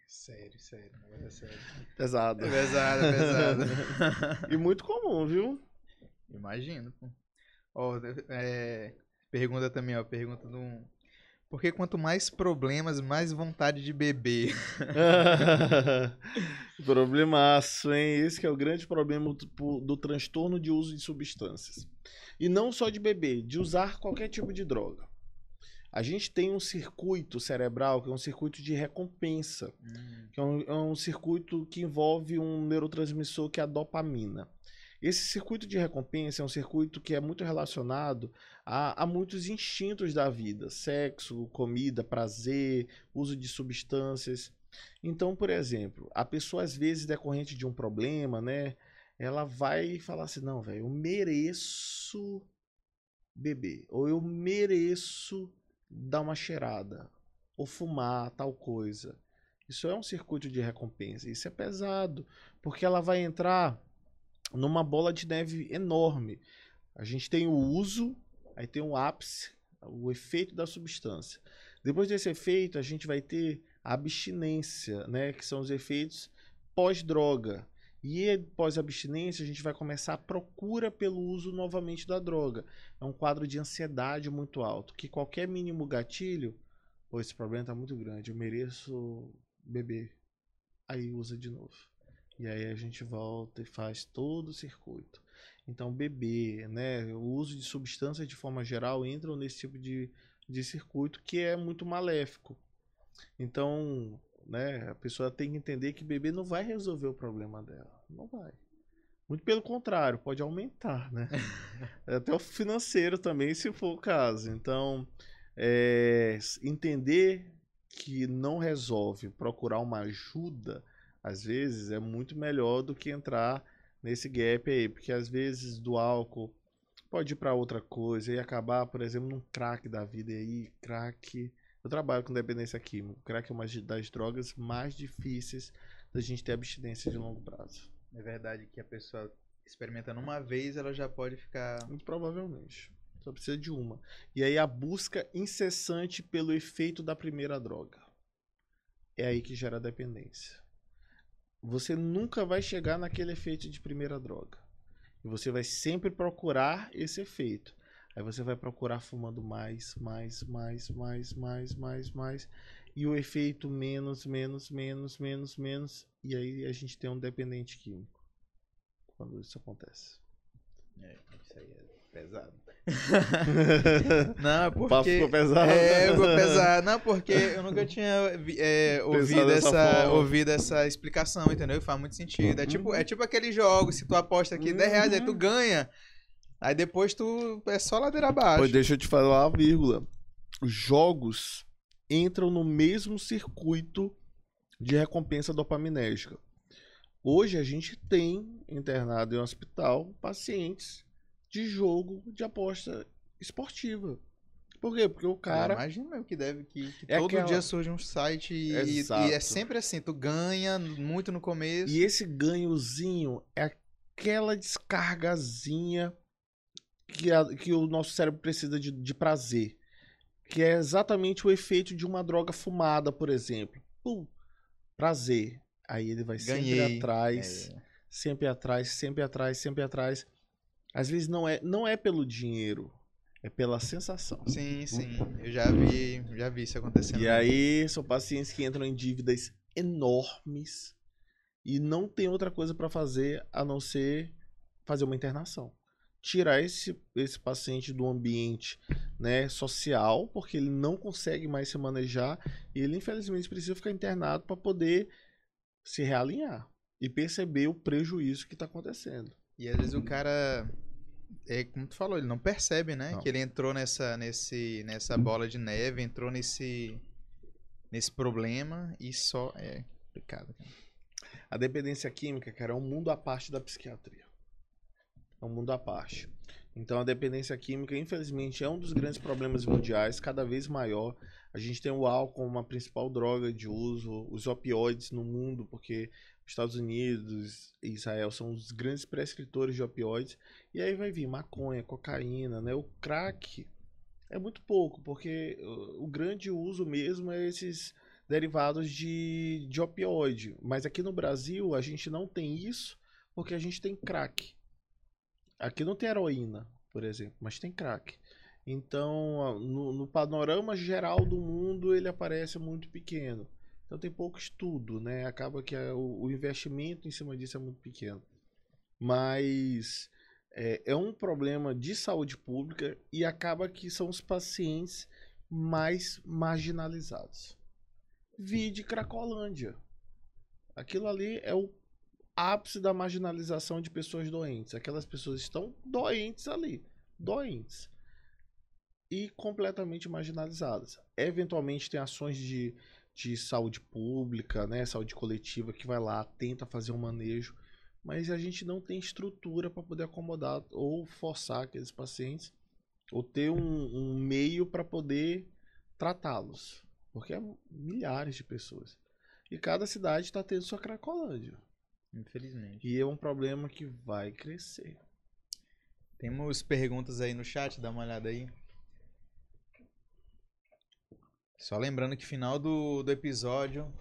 Sério, sério, é sério. Pesado. É pesado, é pesado. e muito comum, viu? Imagino. Ó, é, pergunta também, ó, pergunta do porque quanto mais problemas, mais vontade de beber. Problemaço, hein? Esse é o grande problema do, do, transtorno de uso de substâncias. E não só de beber, de usar qualquer tipo de droga. A gente tem um circuito cerebral que é um circuito de recompensa, hum. que é um, é um circuito que envolve um neurotransmissor que é a dopamina. Esse circuito de recompensa é um circuito que é muito relacionado a, a muitos instintos da vida: sexo, comida, prazer, uso de substâncias. Então, por exemplo, a pessoa às vezes decorrente de um problema, né, ela vai falar assim: "Não, velho, eu mereço beber, ou eu mereço dar uma cheirada, ou fumar tal coisa". Isso é um circuito de recompensa. Isso é pesado, porque ela vai entrar numa bola de neve enorme. A gente tem o uso, aí tem o ápice, o efeito da substância. Depois desse efeito, a gente vai ter a abstinência, né, que são os efeitos pós-droga. E pós-abstinência, a gente vai começar a procura pelo uso novamente da droga. É um quadro de ansiedade muito alto, que qualquer mínimo gatilho Pô, esse problema tá muito grande, eu mereço beber. Aí usa de novo. E aí a gente volta e faz todo o circuito. Então, beber, né, o uso de substâncias de forma geral entram nesse tipo de, de circuito que é muito maléfico. Então, né, a pessoa tem que entender que beber não vai resolver o problema dela. Não vai. Muito pelo contrário, pode aumentar, né? Até o financeiro também, se for o caso. Então, é, entender que não resolve procurar uma ajuda, às vezes, é muito melhor do que entrar nesse gap aí. Porque às vezes do álcool pode ir para outra coisa e acabar, por exemplo, num crack da vida aí, crack. Eu trabalho com dependência química. Crack é uma das drogas mais difíceis da gente ter abstinência de longo prazo. É verdade que a pessoa experimentando uma vez, ela já pode ficar. Muito provavelmente. Só precisa de uma. E aí a busca incessante pelo efeito da primeira droga. É aí que gera dependência. Você nunca vai chegar naquele efeito de primeira droga. E você vai sempre procurar esse efeito. Aí você vai procurar fumando mais, mais, mais, mais, mais, mais, mais. E o efeito menos, menos, menos, menos, menos. E aí a gente tem um dependente químico. Quando isso acontece. É, isso aí é pesado. Não, é O papo porque. ficou pesado. É, ficou pesado. Não, porque eu nunca tinha é, ouvido, essa, ouvido essa explicação, entendeu? E Faz muito sentido. É tipo, é tipo aquele jogo, se tu aposta aqui 10 reais, aí tu Uhum. ganha. Aí depois tu é só ladeira abaixo. Pois deixa eu te falar uma vírgula. Os jogos entram no mesmo circuito de recompensa dopaminérgica. Hoje a gente tem internado em um hospital pacientes de jogo de aposta esportiva. Por quê? Porque o Cara, imagina mesmo que deve que, que É todo aquela- dia surge um site e, e- é sempre assim, tu ganha muito no começo. E esse ganhozinho é aquela descargazinha que, a- que o nosso cérebro precisa de, de prazer. Que é exatamente o efeito de uma droga fumada, por exemplo. Pum, prazer. Aí ele vai sempre Ganhei. atrás, É. sempre atrás, sempre atrás, sempre atrás. Às vezes não é, não é pelo dinheiro, é pela sensação. Sim, sim. Eu já vi, já vi isso acontecendo. E aí são pacientes que entram em dívidas enormes e não tem outra coisa para fazer a não ser fazer uma internação. Tirar esse, esse paciente do ambiente né, social, porque ele não consegue mais se manejar e ele infelizmente precisa ficar internado para poder se realinhar e perceber o prejuízo que está acontecendo. E às vezes o cara, é como tu falou, ele não percebe, né? Não. Que ele entrou nessa, nesse, nessa bola de neve, entrou nesse, nesse problema e só é complicado. cara. A dependência química, cara, é um mundo à parte da psiquiatria. É um mundo à parte. Então, a dependência química, infelizmente, é um dos grandes problemas mundiais, cada vez maior. A gente tem o álcool como uma principal droga de uso, os opioides no mundo, porque Estados Unidos e Israel são os grandes prescritores de opioides. E aí vai vir maconha, cocaína, né? O crack é muito pouco, porque uh, o grande uso mesmo é esses derivados de, de opioide. Mas aqui no Brasil a gente não tem isso porque a gente tem crack. Aqui não tem heroína, por exemplo, mas tem crack. Então, no, no panorama geral do mundo, ele aparece muito pequeno. Então tem pouco estudo, né? Acaba que a- o, o investimento em cima disso é muito pequeno. Mas é, é um problema de saúde pública e acaba que são os pacientes mais marginalizados. Vide Cracolândia. Aquilo ali é o ápice da marginalização de pessoas doentes. Aquelas pessoas estão doentes ali, doentes e completamente marginalizadas. Eventualmente tem ações de, de saúde pública, né, saúde coletiva que vai lá, tenta fazer um manejo, mas a gente não tem estrutura para poder acomodar ou forçar aqueles pacientes ou ter um, um meio para poder tratá-los, porque é milhares de pessoas. E cada cidade está tendo sua cracolândia. Infelizmente. E é um problema que vai crescer. Temos perguntas aí no chat, dá uma olhada aí. Só lembrando que final do, do episódio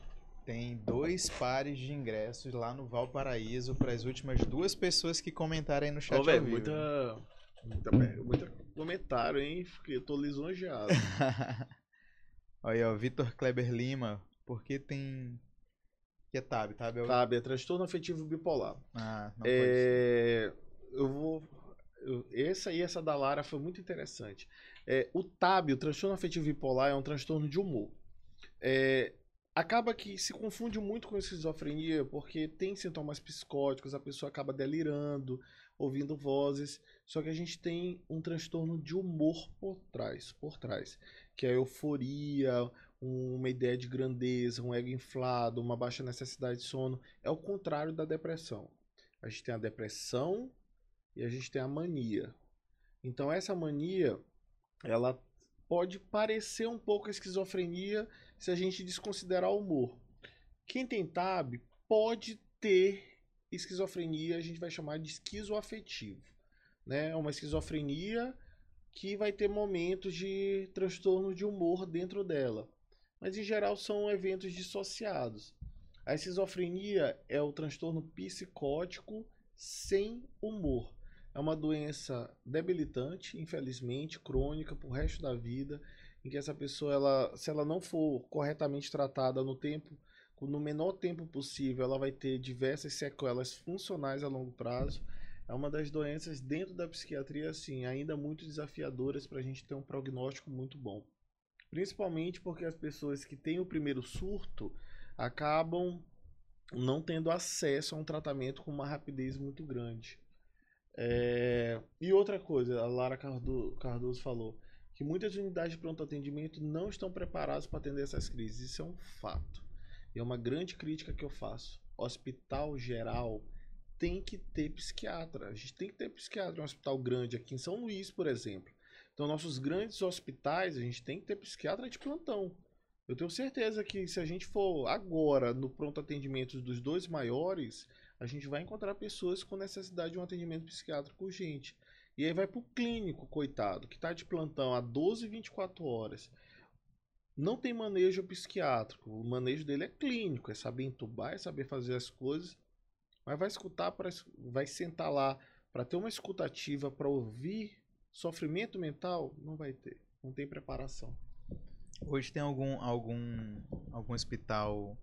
tem dois pares de ingressos lá no Valparaíso para as últimas duas pessoas que comentarem no chat Ô, velho, muita, muita, muita comentário, hein? Porque eu tô lisonjeado. Olha aí, ó, Vitor Kleber Lima. Por que tem. Que é TAB, TAB é o. TAB é transtorno afetivo bipolar. Ah, não pode ser. É, eu vou. eu- essa e essa da Lara foi muito interessante. É, o TAB, o transtorno afetivo bipolar, é um transtorno de humor. É, acaba que se confunde muito com esquizofrenia, porque tem sintomas psicóticos, a pessoa acaba delirando, ouvindo vozes. Só que a gente tem um transtorno de humor por trás, por trás, que é a euforia, um- uma ideia de grandeza, um ego inflado, uma baixa necessidade de sono. É o contrário da depressão. A gente tem a depressão e a gente tem a mania. Então essa mania, ela pode parecer um pouco esquizofrenia se a gente desconsiderar o humor. Quem tem TAB pode ter esquizofrenia, a gente vai chamar de esquizoafetivo. Né? É uma esquizofrenia que vai ter momentos de transtorno de humor dentro dela. Mas em geral são eventos dissociados. A esquizofrenia é o transtorno psicótico sem humor. É uma doença debilitante, infelizmente, crônica pro resto da vida, em que essa pessoa, ela, se ela não for corretamente tratada no tempo, no menor tempo possível, ela vai ter diversas sequelas funcionais a longo prazo. É uma das doenças dentro da psiquiatria, assim, ainda muito desafiadoras para a gente ter um prognóstico muito bom. Principalmente porque as pessoas que têm o primeiro surto acabam não tendo acesso a um tratamento com uma rapidez muito grande. É, E outra coisa, a Lara Cardo- Cardoso falou que muitas unidades de pronto atendimento não estão preparadas para atender essas crises. Isso é um fato. E é uma grande crítica que eu faço. Hospital geral tem que ter psiquiatra. A gente tem que ter psiquiatra em um hospital grande aqui em São Luís, por exemplo. Então, nossos grandes hospitais, a gente tem que ter psiquiatra de plantão. Eu tenho certeza que se a gente for agora no pronto atendimento dos dois maiores, a gente vai encontrar pessoas com necessidade de um atendimento psiquiátrico urgente. E aí vai pro clínico, coitado, que está de plantão há 12, 24 horas. Não tem manejo psiquiátrico. O manejo dele é clínico, é saber entubar, é saber fazer as coisas. Mas vai escutar, pra, vai sentar lá para ter uma escutativa, para ouvir sofrimento mental, não vai ter. Não tem preparação. Hoje tem algum, algum, algum hospital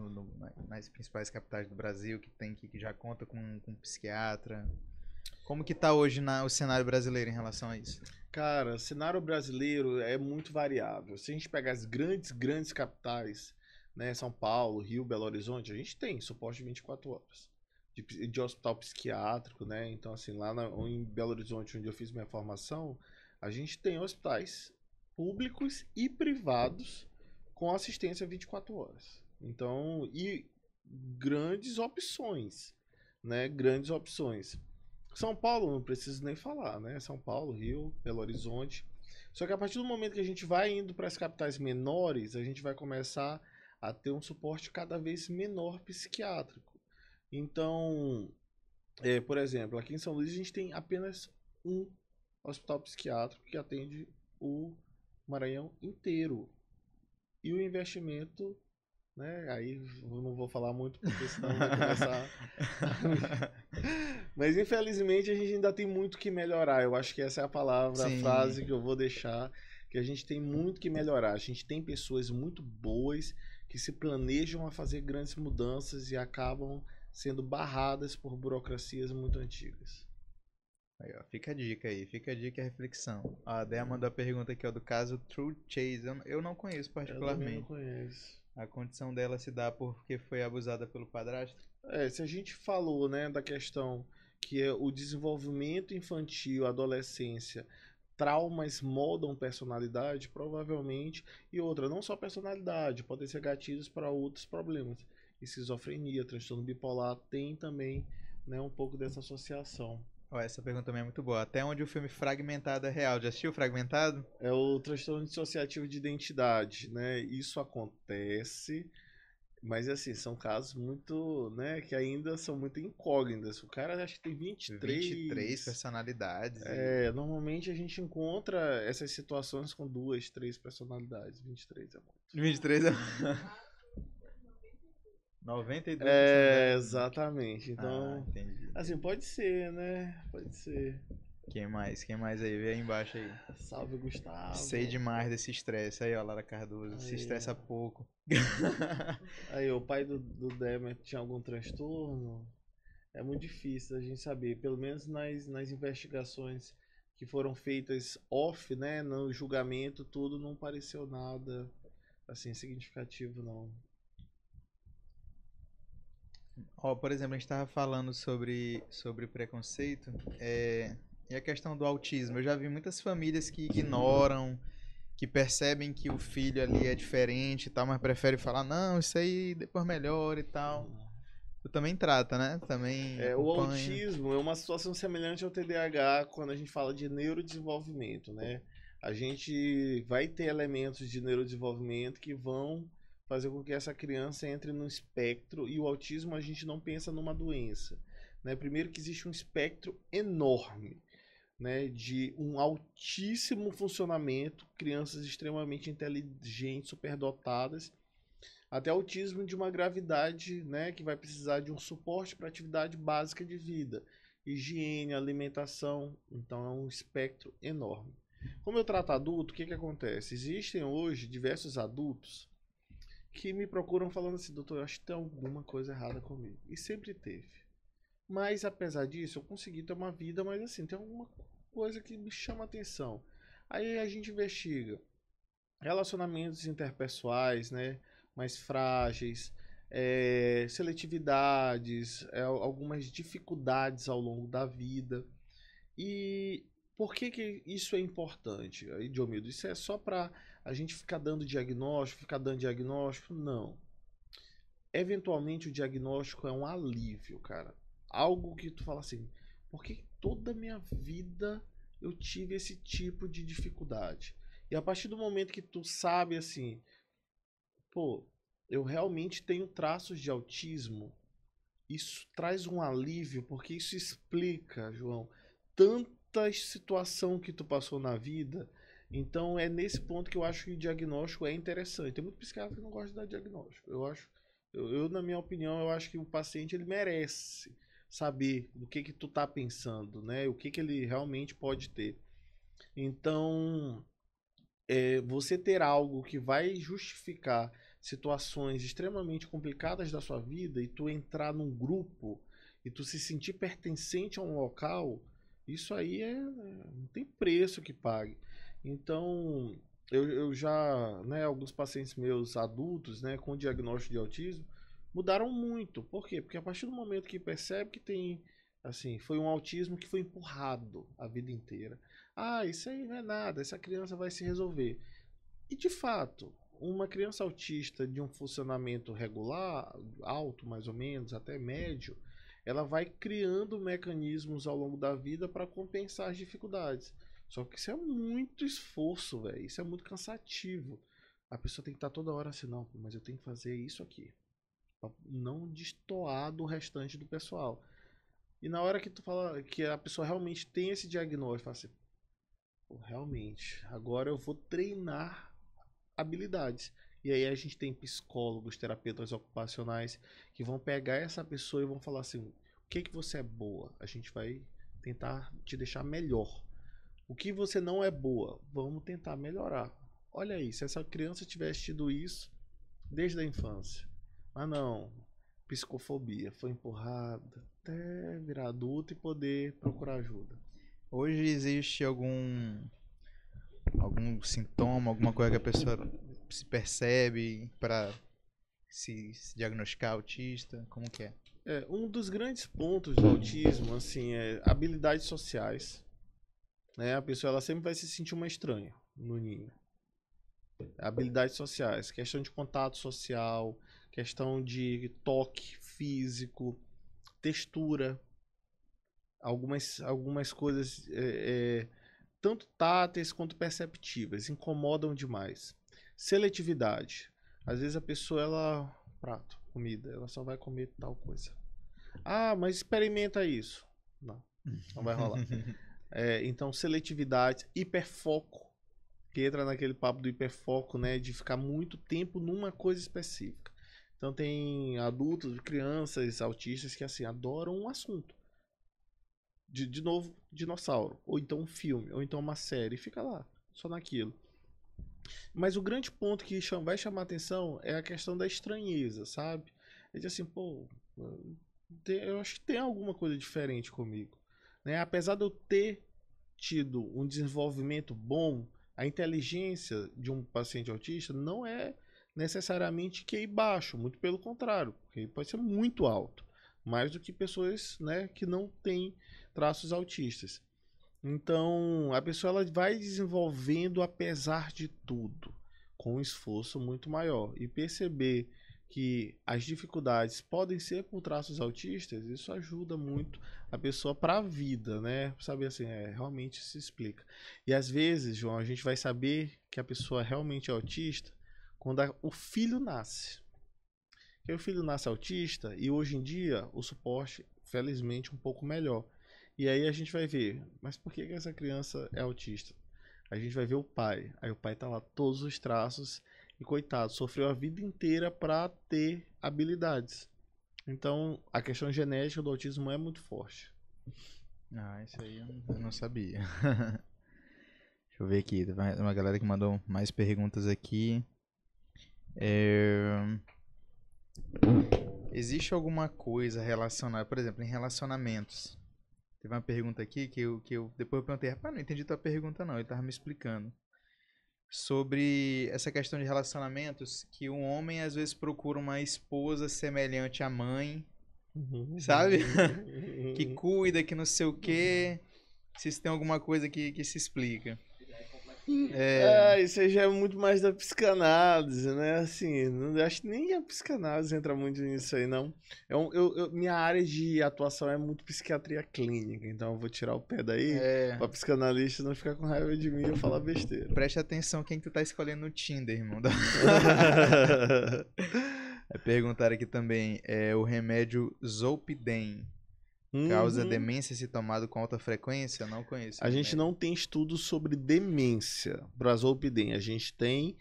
no- no- na- nas principais capitais do Brasil que tem que, que já conta com, com psiquiatra? Como que tá hoje na- o cenário brasileiro em relação a isso? Cara, cenário brasileiro é muito variável. Se a gente pegar as grandes, grandes capitais, né, São Paulo, Rio, Belo Horizonte, a gente tem suporte 24 horas de, de hospital psiquiátrico, né? Então, assim, lá na- em Belo Horizonte, onde eu fiz minha formação, a gente tem hospitais públicos e privados com assistência 24 horas. Então, e grandes opções, né? Grandes opções. São Paulo, não preciso nem falar, né? São Paulo, Rio, Belo Horizonte. Só que a partir do momento que a gente vai indo para as capitais menores, a gente vai começar a ter um suporte cada vez menor psiquiátrico. Então, é, por exemplo, aqui em São Luís a gente tem apenas um hospital psiquiátrico que atende o Maranhão inteiro. E o investimento, né? Aí eu não vou falar muito porque senão vai começar. Mas infelizmente a gente ainda tem muito que melhorar. Eu acho que essa é a palavra, Sim. a frase que eu vou deixar. Que a gente tem muito que melhorar. A gente tem pessoas muito boas que se planejam a fazer grandes mudanças e acabam sendo barradas por burocracias muito antigas. Aí, ó, fica a dica aí, fica a dica e a reflexão. A Dea mandou a pergunta aqui, ó, do caso True Chase. Eu, eu não conheço Eu também não particularmente. conheço. A condição dela se dá porque foi abusada pelo padrasto? É, se a gente falou, né, da questão que é o desenvolvimento infantil, adolescência, traumas moldam personalidade, provavelmente, e outra, não só personalidade, podem ser gatilhos para outros problemas. Esquizofrenia, transtorno bipolar tem também, né, um pouco dessa associação. Ó, essa pergunta também é muito boa. Até onde o filme Fragmentado é real? Já assistiu Fragmentado? É o transtorno dissociativo de identidade, né? Isso acontece, mas assim, são casos muito, né, que ainda são muito incógnitas. O cara acho que tem 23, 23 personalidades. e- É, normalmente a gente encontra essas situações com duas, três personalidades. 23 é muito. 23 é... 92 É, personalidades. exatamente. Ah, Então, entendi. assim, pode ser, né? Pode ser. Quem mais? Quem mais aí? Vê aí embaixo aí. Salve, Gustavo. Sei demais desse estresse. Aí, ó, Lara Cardoso. Se Aí, estressa ó. pouco. Aí, o pai do, do Demet tinha algum transtorno? É muito difícil a gente saber. Pelo menos nas, nas investigações que foram feitas off, né? No julgamento, tudo não pareceu nada assim significativo, não. Ó, por exemplo, a gente tava falando sobre, sobre preconceito é, e a questão do autismo. Eu já vi muitas famílias que ignoram, que percebem que o filho ali é diferente e tal, mas preferem falar, não, isso aí depois melhora e tal. Tu também trata, né? Também É, o autismo é uma situação semelhante ao TDAH quando a gente fala de neurodesenvolvimento, né? A gente vai ter elementos de neurodesenvolvimento que vão fazer com que essa criança entre no espectro e o autismo a gente não pensa numa doença, né? Primeiro que existe um espectro enorme, né, de um altíssimo funcionamento, crianças extremamente inteligentes, superdotadas, até autismo de uma gravidade, né, que vai precisar de um suporte para atividade básica de vida, higiene, alimentação, então é um espectro enorme. Como eu trato adulto, o que que acontece? Existem hoje diversos adultos que me procuram falando assim, doutor, eu acho que tem alguma coisa errada comigo. E sempre teve. Mas apesar disso, eu consegui ter uma vida, mas assim, tem alguma coisa que me chama atenção. Aí a gente investiga relacionamentos interpessoais, né? mais frágeis, é, seletividades, é, algumas dificuldades ao longo da vida. E por que, que isso é importante, Diomildo? Isso é só para a gente ficar dando diagnóstico, ficar dando diagnóstico? Não. Eventualmente o diagnóstico é um alívio, cara. Algo que tu fala assim, por que toda a minha vida eu tive esse tipo de dificuldade? E a partir do momento que tu sabe assim, pô, eu realmente tenho traços de autismo, isso traz um alívio, porque isso explica, João, tanta situação que tu passou na vida. Então é nesse ponto que eu acho que o diagnóstico é interessante. Tem muito psiquiatra que não gosta de dar diagnóstico. Eu acho, eu, eu, na minha opinião, eu acho que o paciente ele merece saber do que que tu tá pensando, né? O que que ele realmente pode ter. Então, é, você ter algo que vai justificar situações extremamente complicadas da sua vida e tu entrar num grupo e tu se sentir pertencente a um local, isso aí é não tem preço que pague. Então, eu, eu já, né, alguns pacientes meus adultos, né, com diagnóstico de autismo, mudaram muito. Por quê? Porque a partir do momento que percebe que tem, assim, foi um autismo que foi empurrado a vida inteira. Ah, isso aí não é nada, essa criança vai se resolver. E de fato, uma criança autista de um funcionamento regular, alto mais ou menos, até médio, ela vai criando mecanismos ao longo da vida para compensar as dificuldades. Só que isso é muito esforço, velho. Isso é muito cansativo. A pessoa tem que estar toda hora assim, não, mas eu tenho que fazer isso aqui. Pra não destoar do restante do pessoal. E na hora que tu fala que a pessoa realmente tem esse diagnóstico, fala assim, Pô, realmente, agora eu vou treinar habilidades. E aí a gente tem psicólogos, terapeutas ocupacionais que vão pegar essa pessoa e vão falar assim: o que que você é boa? A gente vai tentar te deixar melhor. O que você não é boa? Vamos tentar melhorar. Olha aí, se essa criança tivesse tido isso desde a infância. Mas não, psicofobia, foi empurrada até virar adulto e poder procurar ajuda. Hoje existe algum algum sintoma, alguma coisa que a pessoa se percebe para se, se diagnosticar autista? Como que é? É, um dos grandes pontos do autismo, assim, é habilidades sociais. Né? A pessoa ela sempre vai se sentir uma estranha no ninho. Habilidades sociais, questão de contato social, questão de toque físico, textura, algumas, algumas coisas é, é, tanto táteis quanto perceptíveis incomodam demais. Seletividade, às vezes a pessoa ela prato, comida, ela só vai comer tal coisa. Ah, mas experimenta isso. Não, não vai rolar. É, então, seletividade, hiperfoco, que entra naquele papo do hiperfoco, né? De ficar muito tempo numa coisa específica. Então, tem adultos, crianças, autistas que, assim, adoram um assunto. de, de novo, dinossauro. Ou então um filme, ou então uma série. Fica lá, só naquilo. Mas o grande ponto que vai chamar atenção é a questão da estranheza, sabe? É de assim, pô, eu acho que tem alguma coisa diferente comigo. Né? Apesar de eu ter tido um desenvolvimento bom, a inteligência de um paciente autista não é necessariamente QI baixo, muito pelo contrário, QI pode ser muito alto, mais do que pessoas né, que não têm traços autistas. Então, a pessoa ela vai desenvolvendo apesar de tudo, com um esforço muito maior. E perceber que as dificuldades podem ser por traços autistas, isso ajuda muito a pessoa para a vida, né? Saber assim, é, realmente se explica. E às vezes, João, a gente vai saber que a pessoa realmente é autista quando a, o filho nasce. Porque o filho nasce autista e hoje em dia o suporte, felizmente, um pouco melhor. E aí a gente vai ver, mas por que, que essa criança é autista? A gente vai ver o pai. Aí o pai tá lá todos os traços e coitado, sofreu a vida inteira para ter habilidades. Então, a questão genética do autismo é muito forte. Ah, isso aí eu não sabia. Deixa eu ver aqui, uma galera que mandou mais perguntas aqui. É... Existe alguma coisa relacionada, por exemplo, em relacionamentos? Teve uma pergunta aqui que eu, que eu depois eu perguntei, rapaz, não entendi tua pergunta não, ele tava me explicando. Sobre essa questão de relacionamentos, que um homem às vezes procura uma esposa semelhante à mãe, uhum. sabe? que cuida, que não sei o quê. Se tem alguma coisa que, que se explica. É... é, isso aí já é muito mais da psicanálise, né? Assim, não acho que nem a psicanálise entra muito nisso aí, não. Eu, é eu, eu, minha área de atuação é muito psiquiatria clínica, então eu vou tirar o pé daí é. pra psicanalista não ficar com raiva de mim e falar besteira. Preste atenção quem que tu tá escolhendo no Tinder, irmão. é, perguntaram aqui também, é o remédio Zolpidem. Causa uhum. demência se tomado com alta frequência? Não conheço. A gente não tem estudos sobre demência para Zolpidem. A gente tem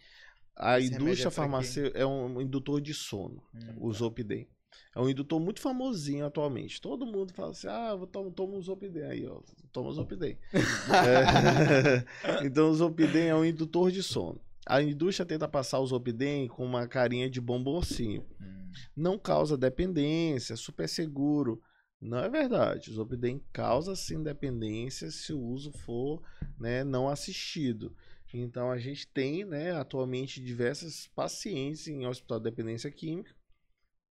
a Esse indústria é farmacêutica é um indutor de sono, hum, o tá. Zolpidem. É um indutor muito famosinho atualmente. Todo mundo fala assim: ah, vou tomar tomo um Zolpidem. Aí, ó, toma o Zolpidem. é... Então, o Zolpidem é um indutor de sono. A indústria tenta passar o Zolpidem com uma carinha de bomboncinho. Hum. Não causa dependência, super seguro. Não é verdade. O Zolpidem causa sim dependência se o uso for né, não assistido. Então a gente tem né, atualmente diversos pacientes em hospital de dependência química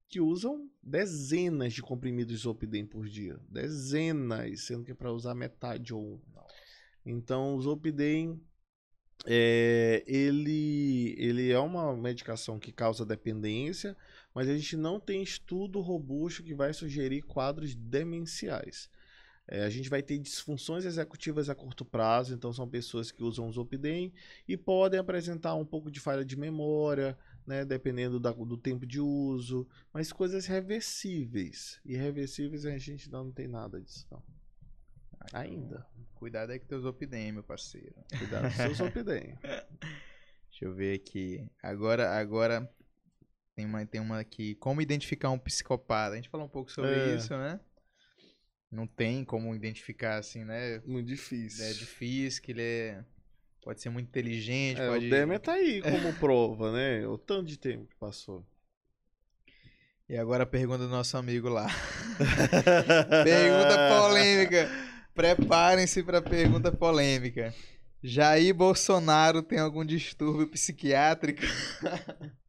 que usam dezenas de comprimidos de Zolpidem por dia. Dezenas, sendo que é para usar metade ou um. Então o Zolpidem é, ele, ele é uma medicação que causa dependência, mas a gente não tem estudo robusto que vai sugerir quadros demenciais. É, a gente vai ter disfunções executivas a curto prazo, então são pessoas que usam Zolpidem e podem apresentar um pouco de falha de memória, né, dependendo da, do tempo de uso, mas coisas reversíveis. E reversíveis a gente não tem nada disso, não. Ainda. Cuidado aí com teus Zolpidem, meu parceiro. Cuidado com seus Zolpidem. Deixa eu ver aqui. Agora, agora tem uma, tem uma aqui. Como identificar um psicopata? A gente falou um pouco sobre é. isso, né? Não tem como identificar assim, né? Muito difícil. É difícil, que ele é. Pode ser muito inteligente. É, pode... O Demer tá aí como prova, né? O tanto de tempo que passou. E agora a pergunta do nosso amigo lá. pergunta polêmica. Preparem-se para pergunta polêmica. Jair Bolsonaro tem algum distúrbio psiquiátrico?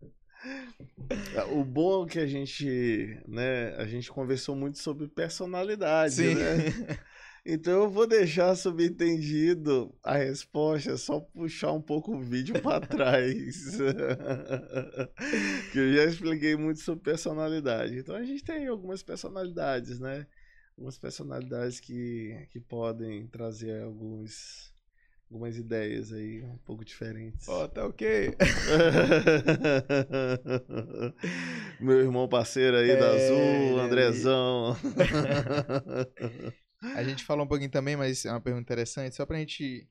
O bom é que a gente, né, a gente conversou muito sobre personalidade, Sim. né? Então eu vou deixar subentendido a resposta, só puxar um pouco o vídeo para trás. que eu já expliquei muito sobre personalidade. Então a gente tem algumas personalidades, né? Algumas personalidades que, que podem trazer alguns algumas ideias aí um pouco diferentes. Ó, oh, tá ok. Meu irmão parceiro aí é, da Azul, Andrezão. a gente falou um pouquinho também, mas é uma pergunta interessante, só pra gente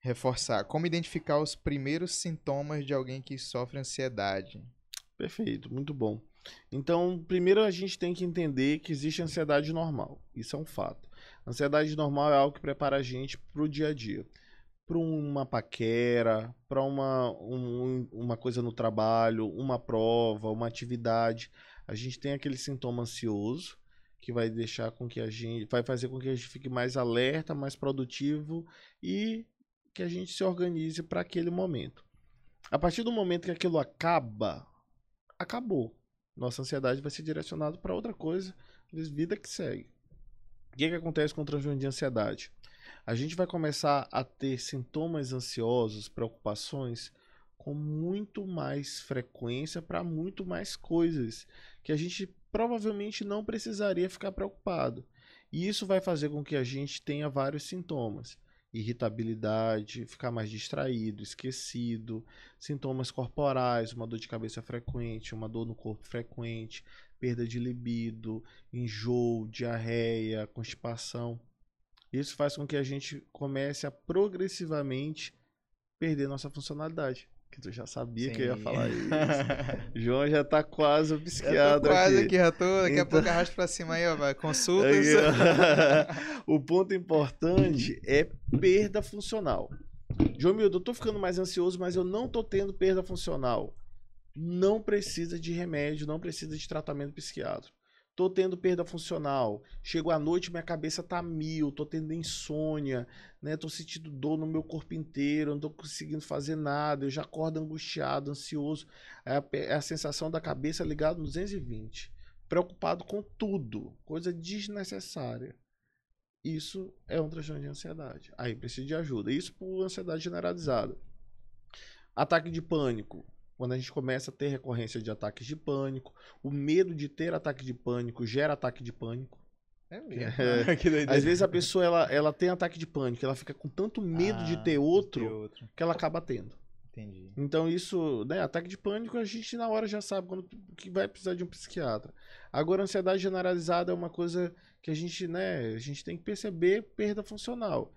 reforçar. Como identificar os primeiros sintomas de alguém que sofre ansiedade? Perfeito, muito bom. Então, primeiro a gente tem que entender que existe ansiedade normal. Isso é um fato. Ansiedade normal é algo que prepara a gente pro dia a dia. Para uma paquera, para uma, um, uma coisa no trabalho, uma prova, uma atividade. A gente tem aquele sintoma ansioso que vai deixar com que a gente. vai fazer com que a gente fique mais alerta, mais produtivo e que a gente se organize para aquele momento. A partir do momento que aquilo acaba, acabou. Nossa ansiedade vai ser direcionada para outra coisa, vida que segue. O que, que acontece com o transtorno de ansiedade? A gente vai começar a ter sintomas ansiosos, preocupações com muito mais frequência para muito mais coisas que a gente provavelmente não precisaria ficar preocupado. E isso vai fazer com que a gente tenha vários sintomas irritabilidade, ficar mais distraído, esquecido, sintomas corporais, uma dor de cabeça frequente, uma dor no corpo frequente, perda de libido, enjoo, diarreia, constipação. Isso faz com que a gente comece a progressivamente perder nossa funcionalidade que tu já sabia Sim. que eu ia falar isso. João já tá quase o psiquiatra quase aqui. aqui, já tô, daqui então... a pouco arrasto pra cima aí, ó, vai, consultas. o ponto importante é perda funcional. João Mildo, eu tô ficando mais ansioso, mas eu não tô tendo perda funcional. Não precisa de remédio, não precisa de tratamento psiquiátrico. Tô tendo perda funcional. Chego à noite, minha cabeça tá mil, tô tendo insônia, né? Tô sentindo dor no meu corpo inteiro, não tô conseguindo fazer nada, eu já acordo angustiado, ansioso. É a, é a sensação da cabeça ligada no 220. Preocupado com tudo, coisa desnecessária. Isso é um transtorno de ansiedade. Aí precisa de ajuda. Isso por ansiedade generalizada. Ataque de pânico quando a gente começa a ter recorrência de ataques de pânico, o medo de ter ataque de pânico gera ataque de pânico. É mesmo. É, às vezes a pessoa ela, ela tem ataque de pânico, ela fica com tanto medo ah, de ter outro, ter outro, que ela acaba tendo. Entendi. Então isso, né, ataque de pânico a gente na hora já sabe quando que vai precisar de um psiquiatra. Agora ansiedade generalizada é uma coisa que a gente, né, a gente tem que perceber perda funcional.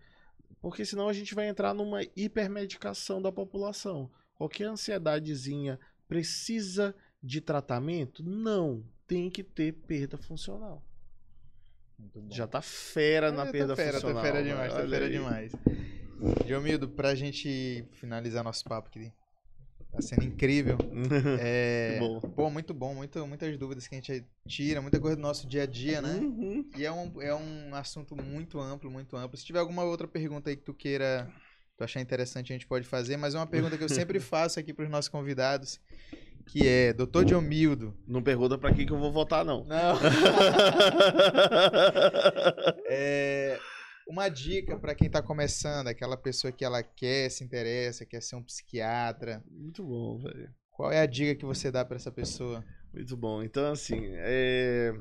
Porque senão a gente vai entrar numa hipermedicação da população. Qualquer ansiedadezinha precisa de tratamento? Não, tem que ter perda funcional. Já tá fera na perda fera, funcional. Tá fera demais, tá fera demais. Diomildo, pra gente finalizar nosso papo aqui, tá sendo incrível. é, bom. Pô, muito bom, muito, muitas dúvidas que a gente tira, muita coisa do nosso dia a dia, né? Uhum. E é um, é um assunto muito amplo, muito amplo. Se tiver alguma outra pergunta aí que tu queira tu achar interessante, a gente pode fazer. Mas uma pergunta que eu sempre faço aqui para os nossos convidados, que é, doutor Diomildo. Não pergunta para quem que eu vou votar, não. Não. é, uma dica para quem está começando, aquela pessoa que ela quer, se interessa, quer ser um psiquiatra. Muito bom, velho. Qual é a dica que você dá para essa pessoa? Muito bom. Então, assim, é...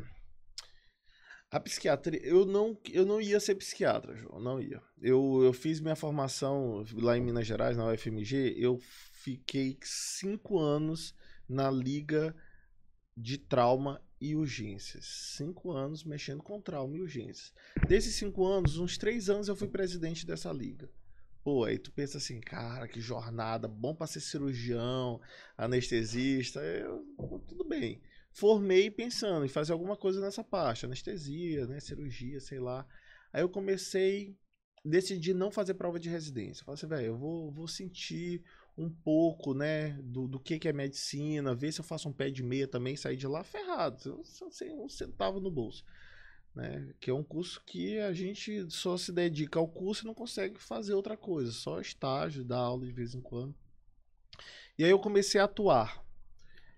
A psiquiatria, eu não, eu não ia ser psiquiatra, João, não ia. Eu, eu fiz minha formação lá em Minas Gerais, na UFMG, eu fiquei cinco anos na Liga de Trauma e Urgências. Cinco anos mexendo com trauma e urgências. Desses cinco anos, uns três anos eu fui presidente dessa liga. Pô, aí tu pensa assim, cara, que jornada, bom para ser cirurgião, anestesista, eu, tudo bem formei pensando em fazer alguma coisa nessa parte, anestesia, né, cirurgia, sei lá. Aí eu comecei, decidi não fazer prova de residência. Falei assim, velho, eu vou, vou sentir um pouco, né, do, do que, que é medicina, ver se eu faço um pé de meia também, sair de lá ferrado, sem um centavo no bolso. Né, que é um curso que a gente só se dedica ao curso e não consegue fazer outra coisa, só estágio, dar aula de vez em quando. E aí eu comecei a atuar,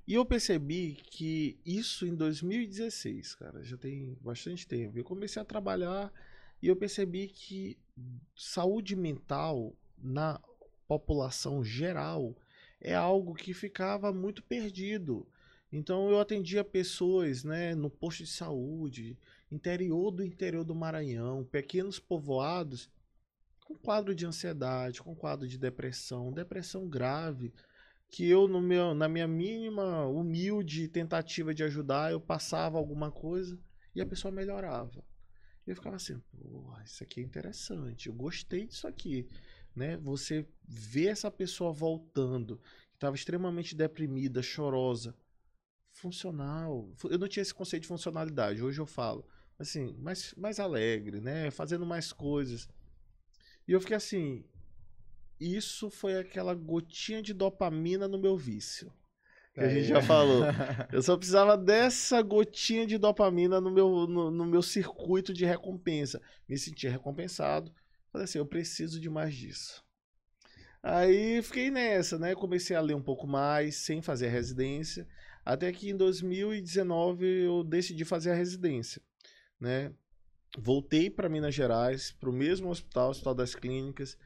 e eu percebi que isso em 2016, cara, já tem bastante tempo. Eu comecei a trabalhar e eu percebi que saúde mental na população geral é algo que ficava muito perdido. Então eu atendia pessoas, né, no posto de saúde, interior do interior do Maranhão, pequenos povoados com quadro de ansiedade, com quadro de depressão, depressão grave, que eu, no meu, na minha mínima, humilde tentativa de ajudar, eu passava alguma coisa e a pessoa melhorava. E eu ficava assim, pô, isso aqui é interessante, eu gostei disso aqui. Né? Você vê essa pessoa voltando, que estava extremamente deprimida, chorosa, funcional. Eu não tinha esse conceito de funcionalidade, hoje eu falo. assim, mais, mais alegre, né? Fazendo mais coisas. E eu fiquei assim, isso foi aquela gotinha de dopamina no meu vício. Que a gente já falou. Eu só precisava dessa gotinha de dopamina no meu, no, no meu circuito de recompensa. Me senti recompensado. Falei assim, eu preciso de mais disso. Aí fiquei nessa, né? Comecei a ler um pouco mais, sem fazer a residência. Até que em 2019 eu decidi fazer a residência, né? Voltei para Minas Gerais, para o mesmo hospital, Hospital das Clínicas,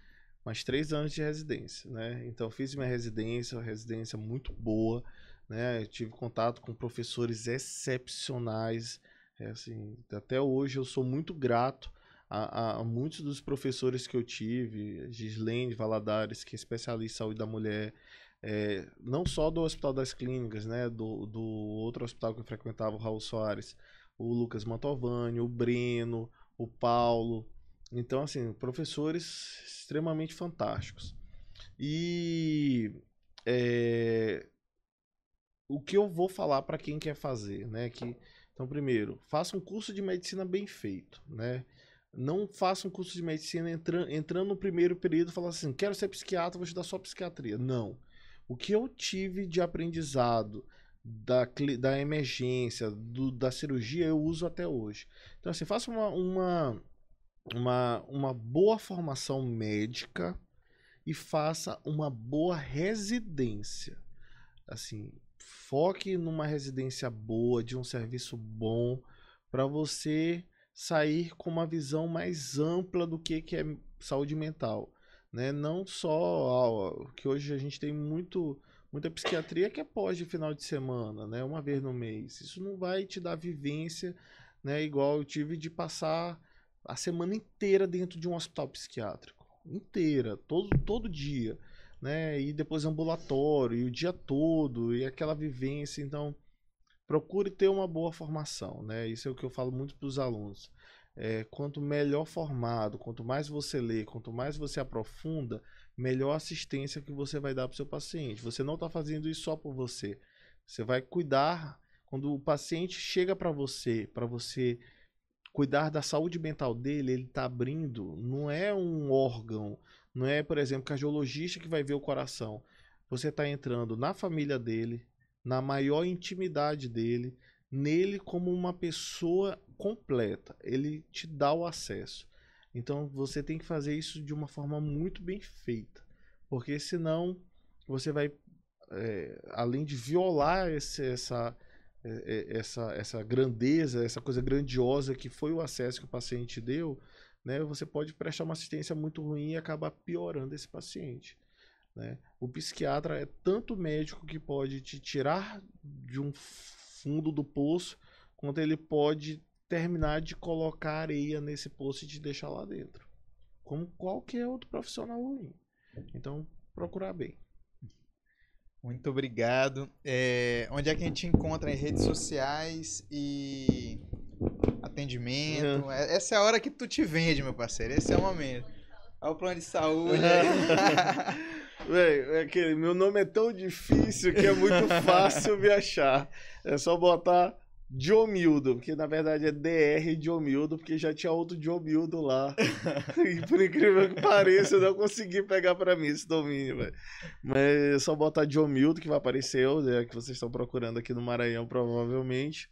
mais três anos de residência, né? Então fiz minha residência, uma residência muito boa, né? Eu tive contato com professores excepcionais, é assim, até hoje eu sou muito grato a, a, muitos dos professores que eu tive, Gislene Valadares, que é especialista em saúde da mulher, é, não só do Hospital das Clínicas, né, do, do outro hospital que eu frequentava, o Raul Soares, o Lucas Mantovani, o Breno, o Paulo. Então, assim, professores extremamente fantásticos. E é, o que eu vou falar para quem quer fazer, né? Que, então, primeiro, faça um curso de medicina bem feito, né? Não faça um curso de medicina entra, entrando no primeiro período e falando assim, quero ser psiquiatra, vou estudar só psiquiatria. Não o que eu tive de aprendizado da, da emergência, do, da cirurgia, eu uso até hoje. Então, assim, faça uma, uma, uma, uma boa formação médica e faça uma boa residência. Assim, foque numa residência boa, de um serviço bom, para você sair com uma visão mais ampla do que, que é saúde mental né? Não só que hoje a gente tem muito muita psiquiatria que é pós de final de semana, né? Uma vez no mês. Isso não vai te dar vivência, né? Igual eu tive de passar a semana inteira dentro de um hospital psiquiátrico, inteira, todo todo dia, né? E depois ambulatório, e o dia todo, e aquela vivência, então procure ter uma boa formação, né? Isso é o que eu falo muito para os alunos é, quanto melhor formado, quanto mais você lê, quanto mais você aprofunda, melhor assistência que você vai dar para o seu paciente. Você não está fazendo isso só por você. Você vai cuidar quando o paciente chega para você, para você cuidar da saúde mental dele, ele está abrindo, não é um órgão, não é, por exemplo, cardiologista que vai ver o coração. Você está entrando na família dele, na maior intimidade dele, nele como uma pessoa completa. Ele te dá o acesso. Então você tem que fazer isso de uma forma muito bem feita, porque senão você vai, é, além de violar esse, essa, essa, essa grandeza, essa coisa grandiosa que foi o acesso que o paciente deu, né, você pode prestar uma assistência muito ruim e acabar piorando esse paciente. Né? O psiquiatra é tanto médico que pode te tirar de um fundo do poço, quanto ele pode terminar de colocar areia nesse poço e te deixar lá dentro. Como qualquer outro profissional ruim. Então, procurar bem. Muito obrigado. É, onde é que a gente encontra em redes sociais e atendimento? É. Essa é a hora que tu te vende, meu parceiro. Esse é o momento. Olha o plano de saúde. Véi, é meu nome é tão difícil que é muito fácil me achar. É só botar Diomildo, porque na verdade é DR Diomildo, porque já tinha outro Diomildo lá. e por incrível que pareça, eu não consegui pegar para mim esse domínio, velho. Mas é só botar Diomildo que vai aparecer, né, que vocês estão procurando aqui no Maranhão, provavelmente.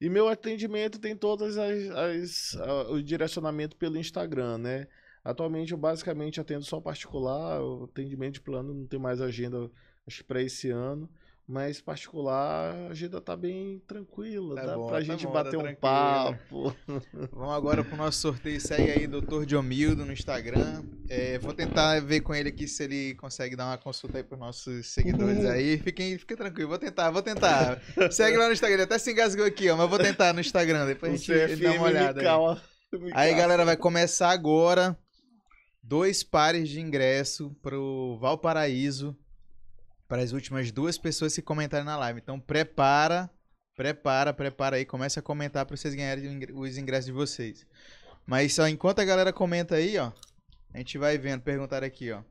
E meu atendimento tem todas as, as o direcionamento pelo Instagram, né? Atualmente eu basicamente atendo só particular, o atendimento de plano não tem mais agenda, acho para esse ano. Mas particular, a agenda tá bem tranquila, tá dá bom, pra tá gente bater tá um papo. Vamos agora pro nosso sorteio. Segue aí, Dr. Diomildo no Instagram. É, vou tentar ver com ele aqui se ele consegue dar uma consulta aí pros nossos seguidores aí. Fiquem, fiquem tranquilos, vou tentar, vou tentar. Segue lá no Instagram, ele até se engasgou aqui, ó, mas vou tentar no Instagram, depois a gente dá uma olhada. Aí. aí, galera, vai começar agora dois pares de ingresso pro Valparaíso para as últimas duas pessoas que comentarem na live. Então prepara, prepara, prepara aí, comece a comentar para vocês ganharem os ingressos de vocês. Mas enquanto a galera comenta aí, ó, a gente vai vendo, perguntar aqui, ó.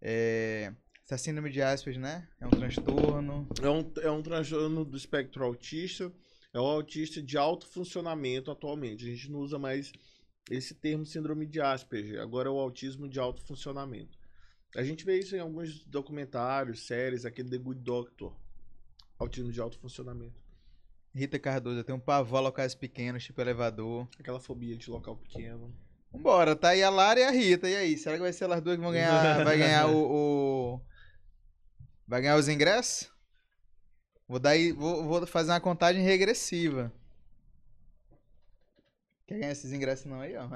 É, essa síndrome de Asperger, né? É um transtorno. É um, é um transtorno do espectro autista. É o autista de alto funcionamento atualmente. A gente não usa mais esse termo síndrome de Asperger. Agora é o autismo de alto funcionamento. A gente vê isso em alguns documentários, séries, aquele The Good Doctor. Autismo de alto funcionamento. Rita Cardoso, eu tenho um pavor a locais pequenos, tipo elevador. Aquela fobia de local pequeno. Vambora, tá aí a Lara e a Rita. E aí, será que vai ser elas duas que vão ganhar, vai ganhar o, o- Vai ganhar os ingressos? Vou, dar aí, vou, vou fazer uma contagem regressiva. Quer ganhar esses ingressos não aí, ó?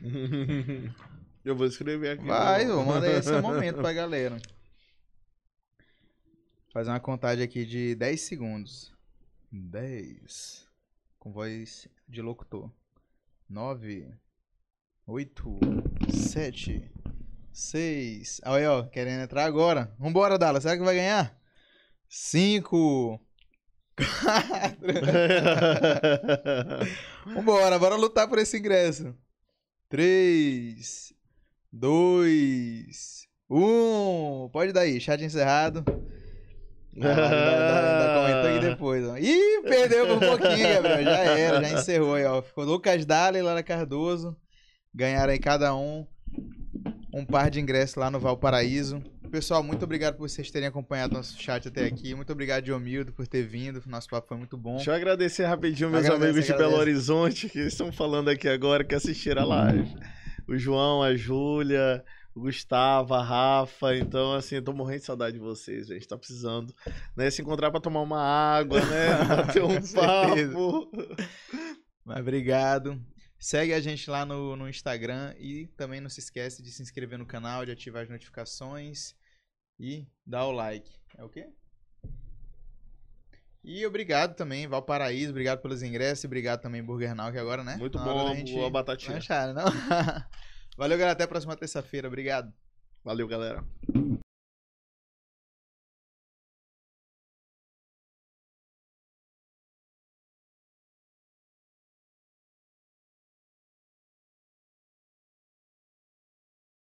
Eu vou escrever aqui. Vai, ô, manda aí esse momento pra galera. Fazer uma contagem aqui de 10 segundos. 10. Com voz de locutor. 9. 8. 7. 6. Aí, ó, querendo entrar agora. Vambora, Dala. Será que vai ganhar? 5. 4. Vambora, bora lutar por esse ingresso. 3, 2, 1. Pode dar aí, chat encerrado. Ainda, comentou aqui depois, ó. Ih, perdeu por um pouquinho, Gabriel. Já era, já encerrou aí, ó. Ficou Lucas Dalla e Lara Cardoso. Ganharam aí cada um um par de ingressos lá no Valparaíso. Pessoal, muito obrigado por vocês terem acompanhado nosso chat até aqui. Muito obrigado, Diomildo, por ter vindo. Nosso papo foi muito bom. Deixa eu agradecer rapidinho meus Agradece, amigos de Belo. Horizonte que estão falando aqui agora que assistiram a live. O João, a Júlia, o Gustavo, a Rafa. Então, assim, eu tô morrendo de saudade de vocês, gente. Tá precisando, né? Se encontrar pra tomar uma água, né? Bater um papo. Mas obrigado. Segue a gente lá no, no Instagram e também não se esquece de se inscrever no canal, de ativar as notificações e dar o like. É o quê? E obrigado também, Valparaíso, obrigado pelos ingressos e obrigado também, Burger Now, que agora, né? Muito Na bom da gente boa batatinha. lanchar, não? Valeu, galera. Até a próxima terça-feira. Obrigado. Valeu, galera.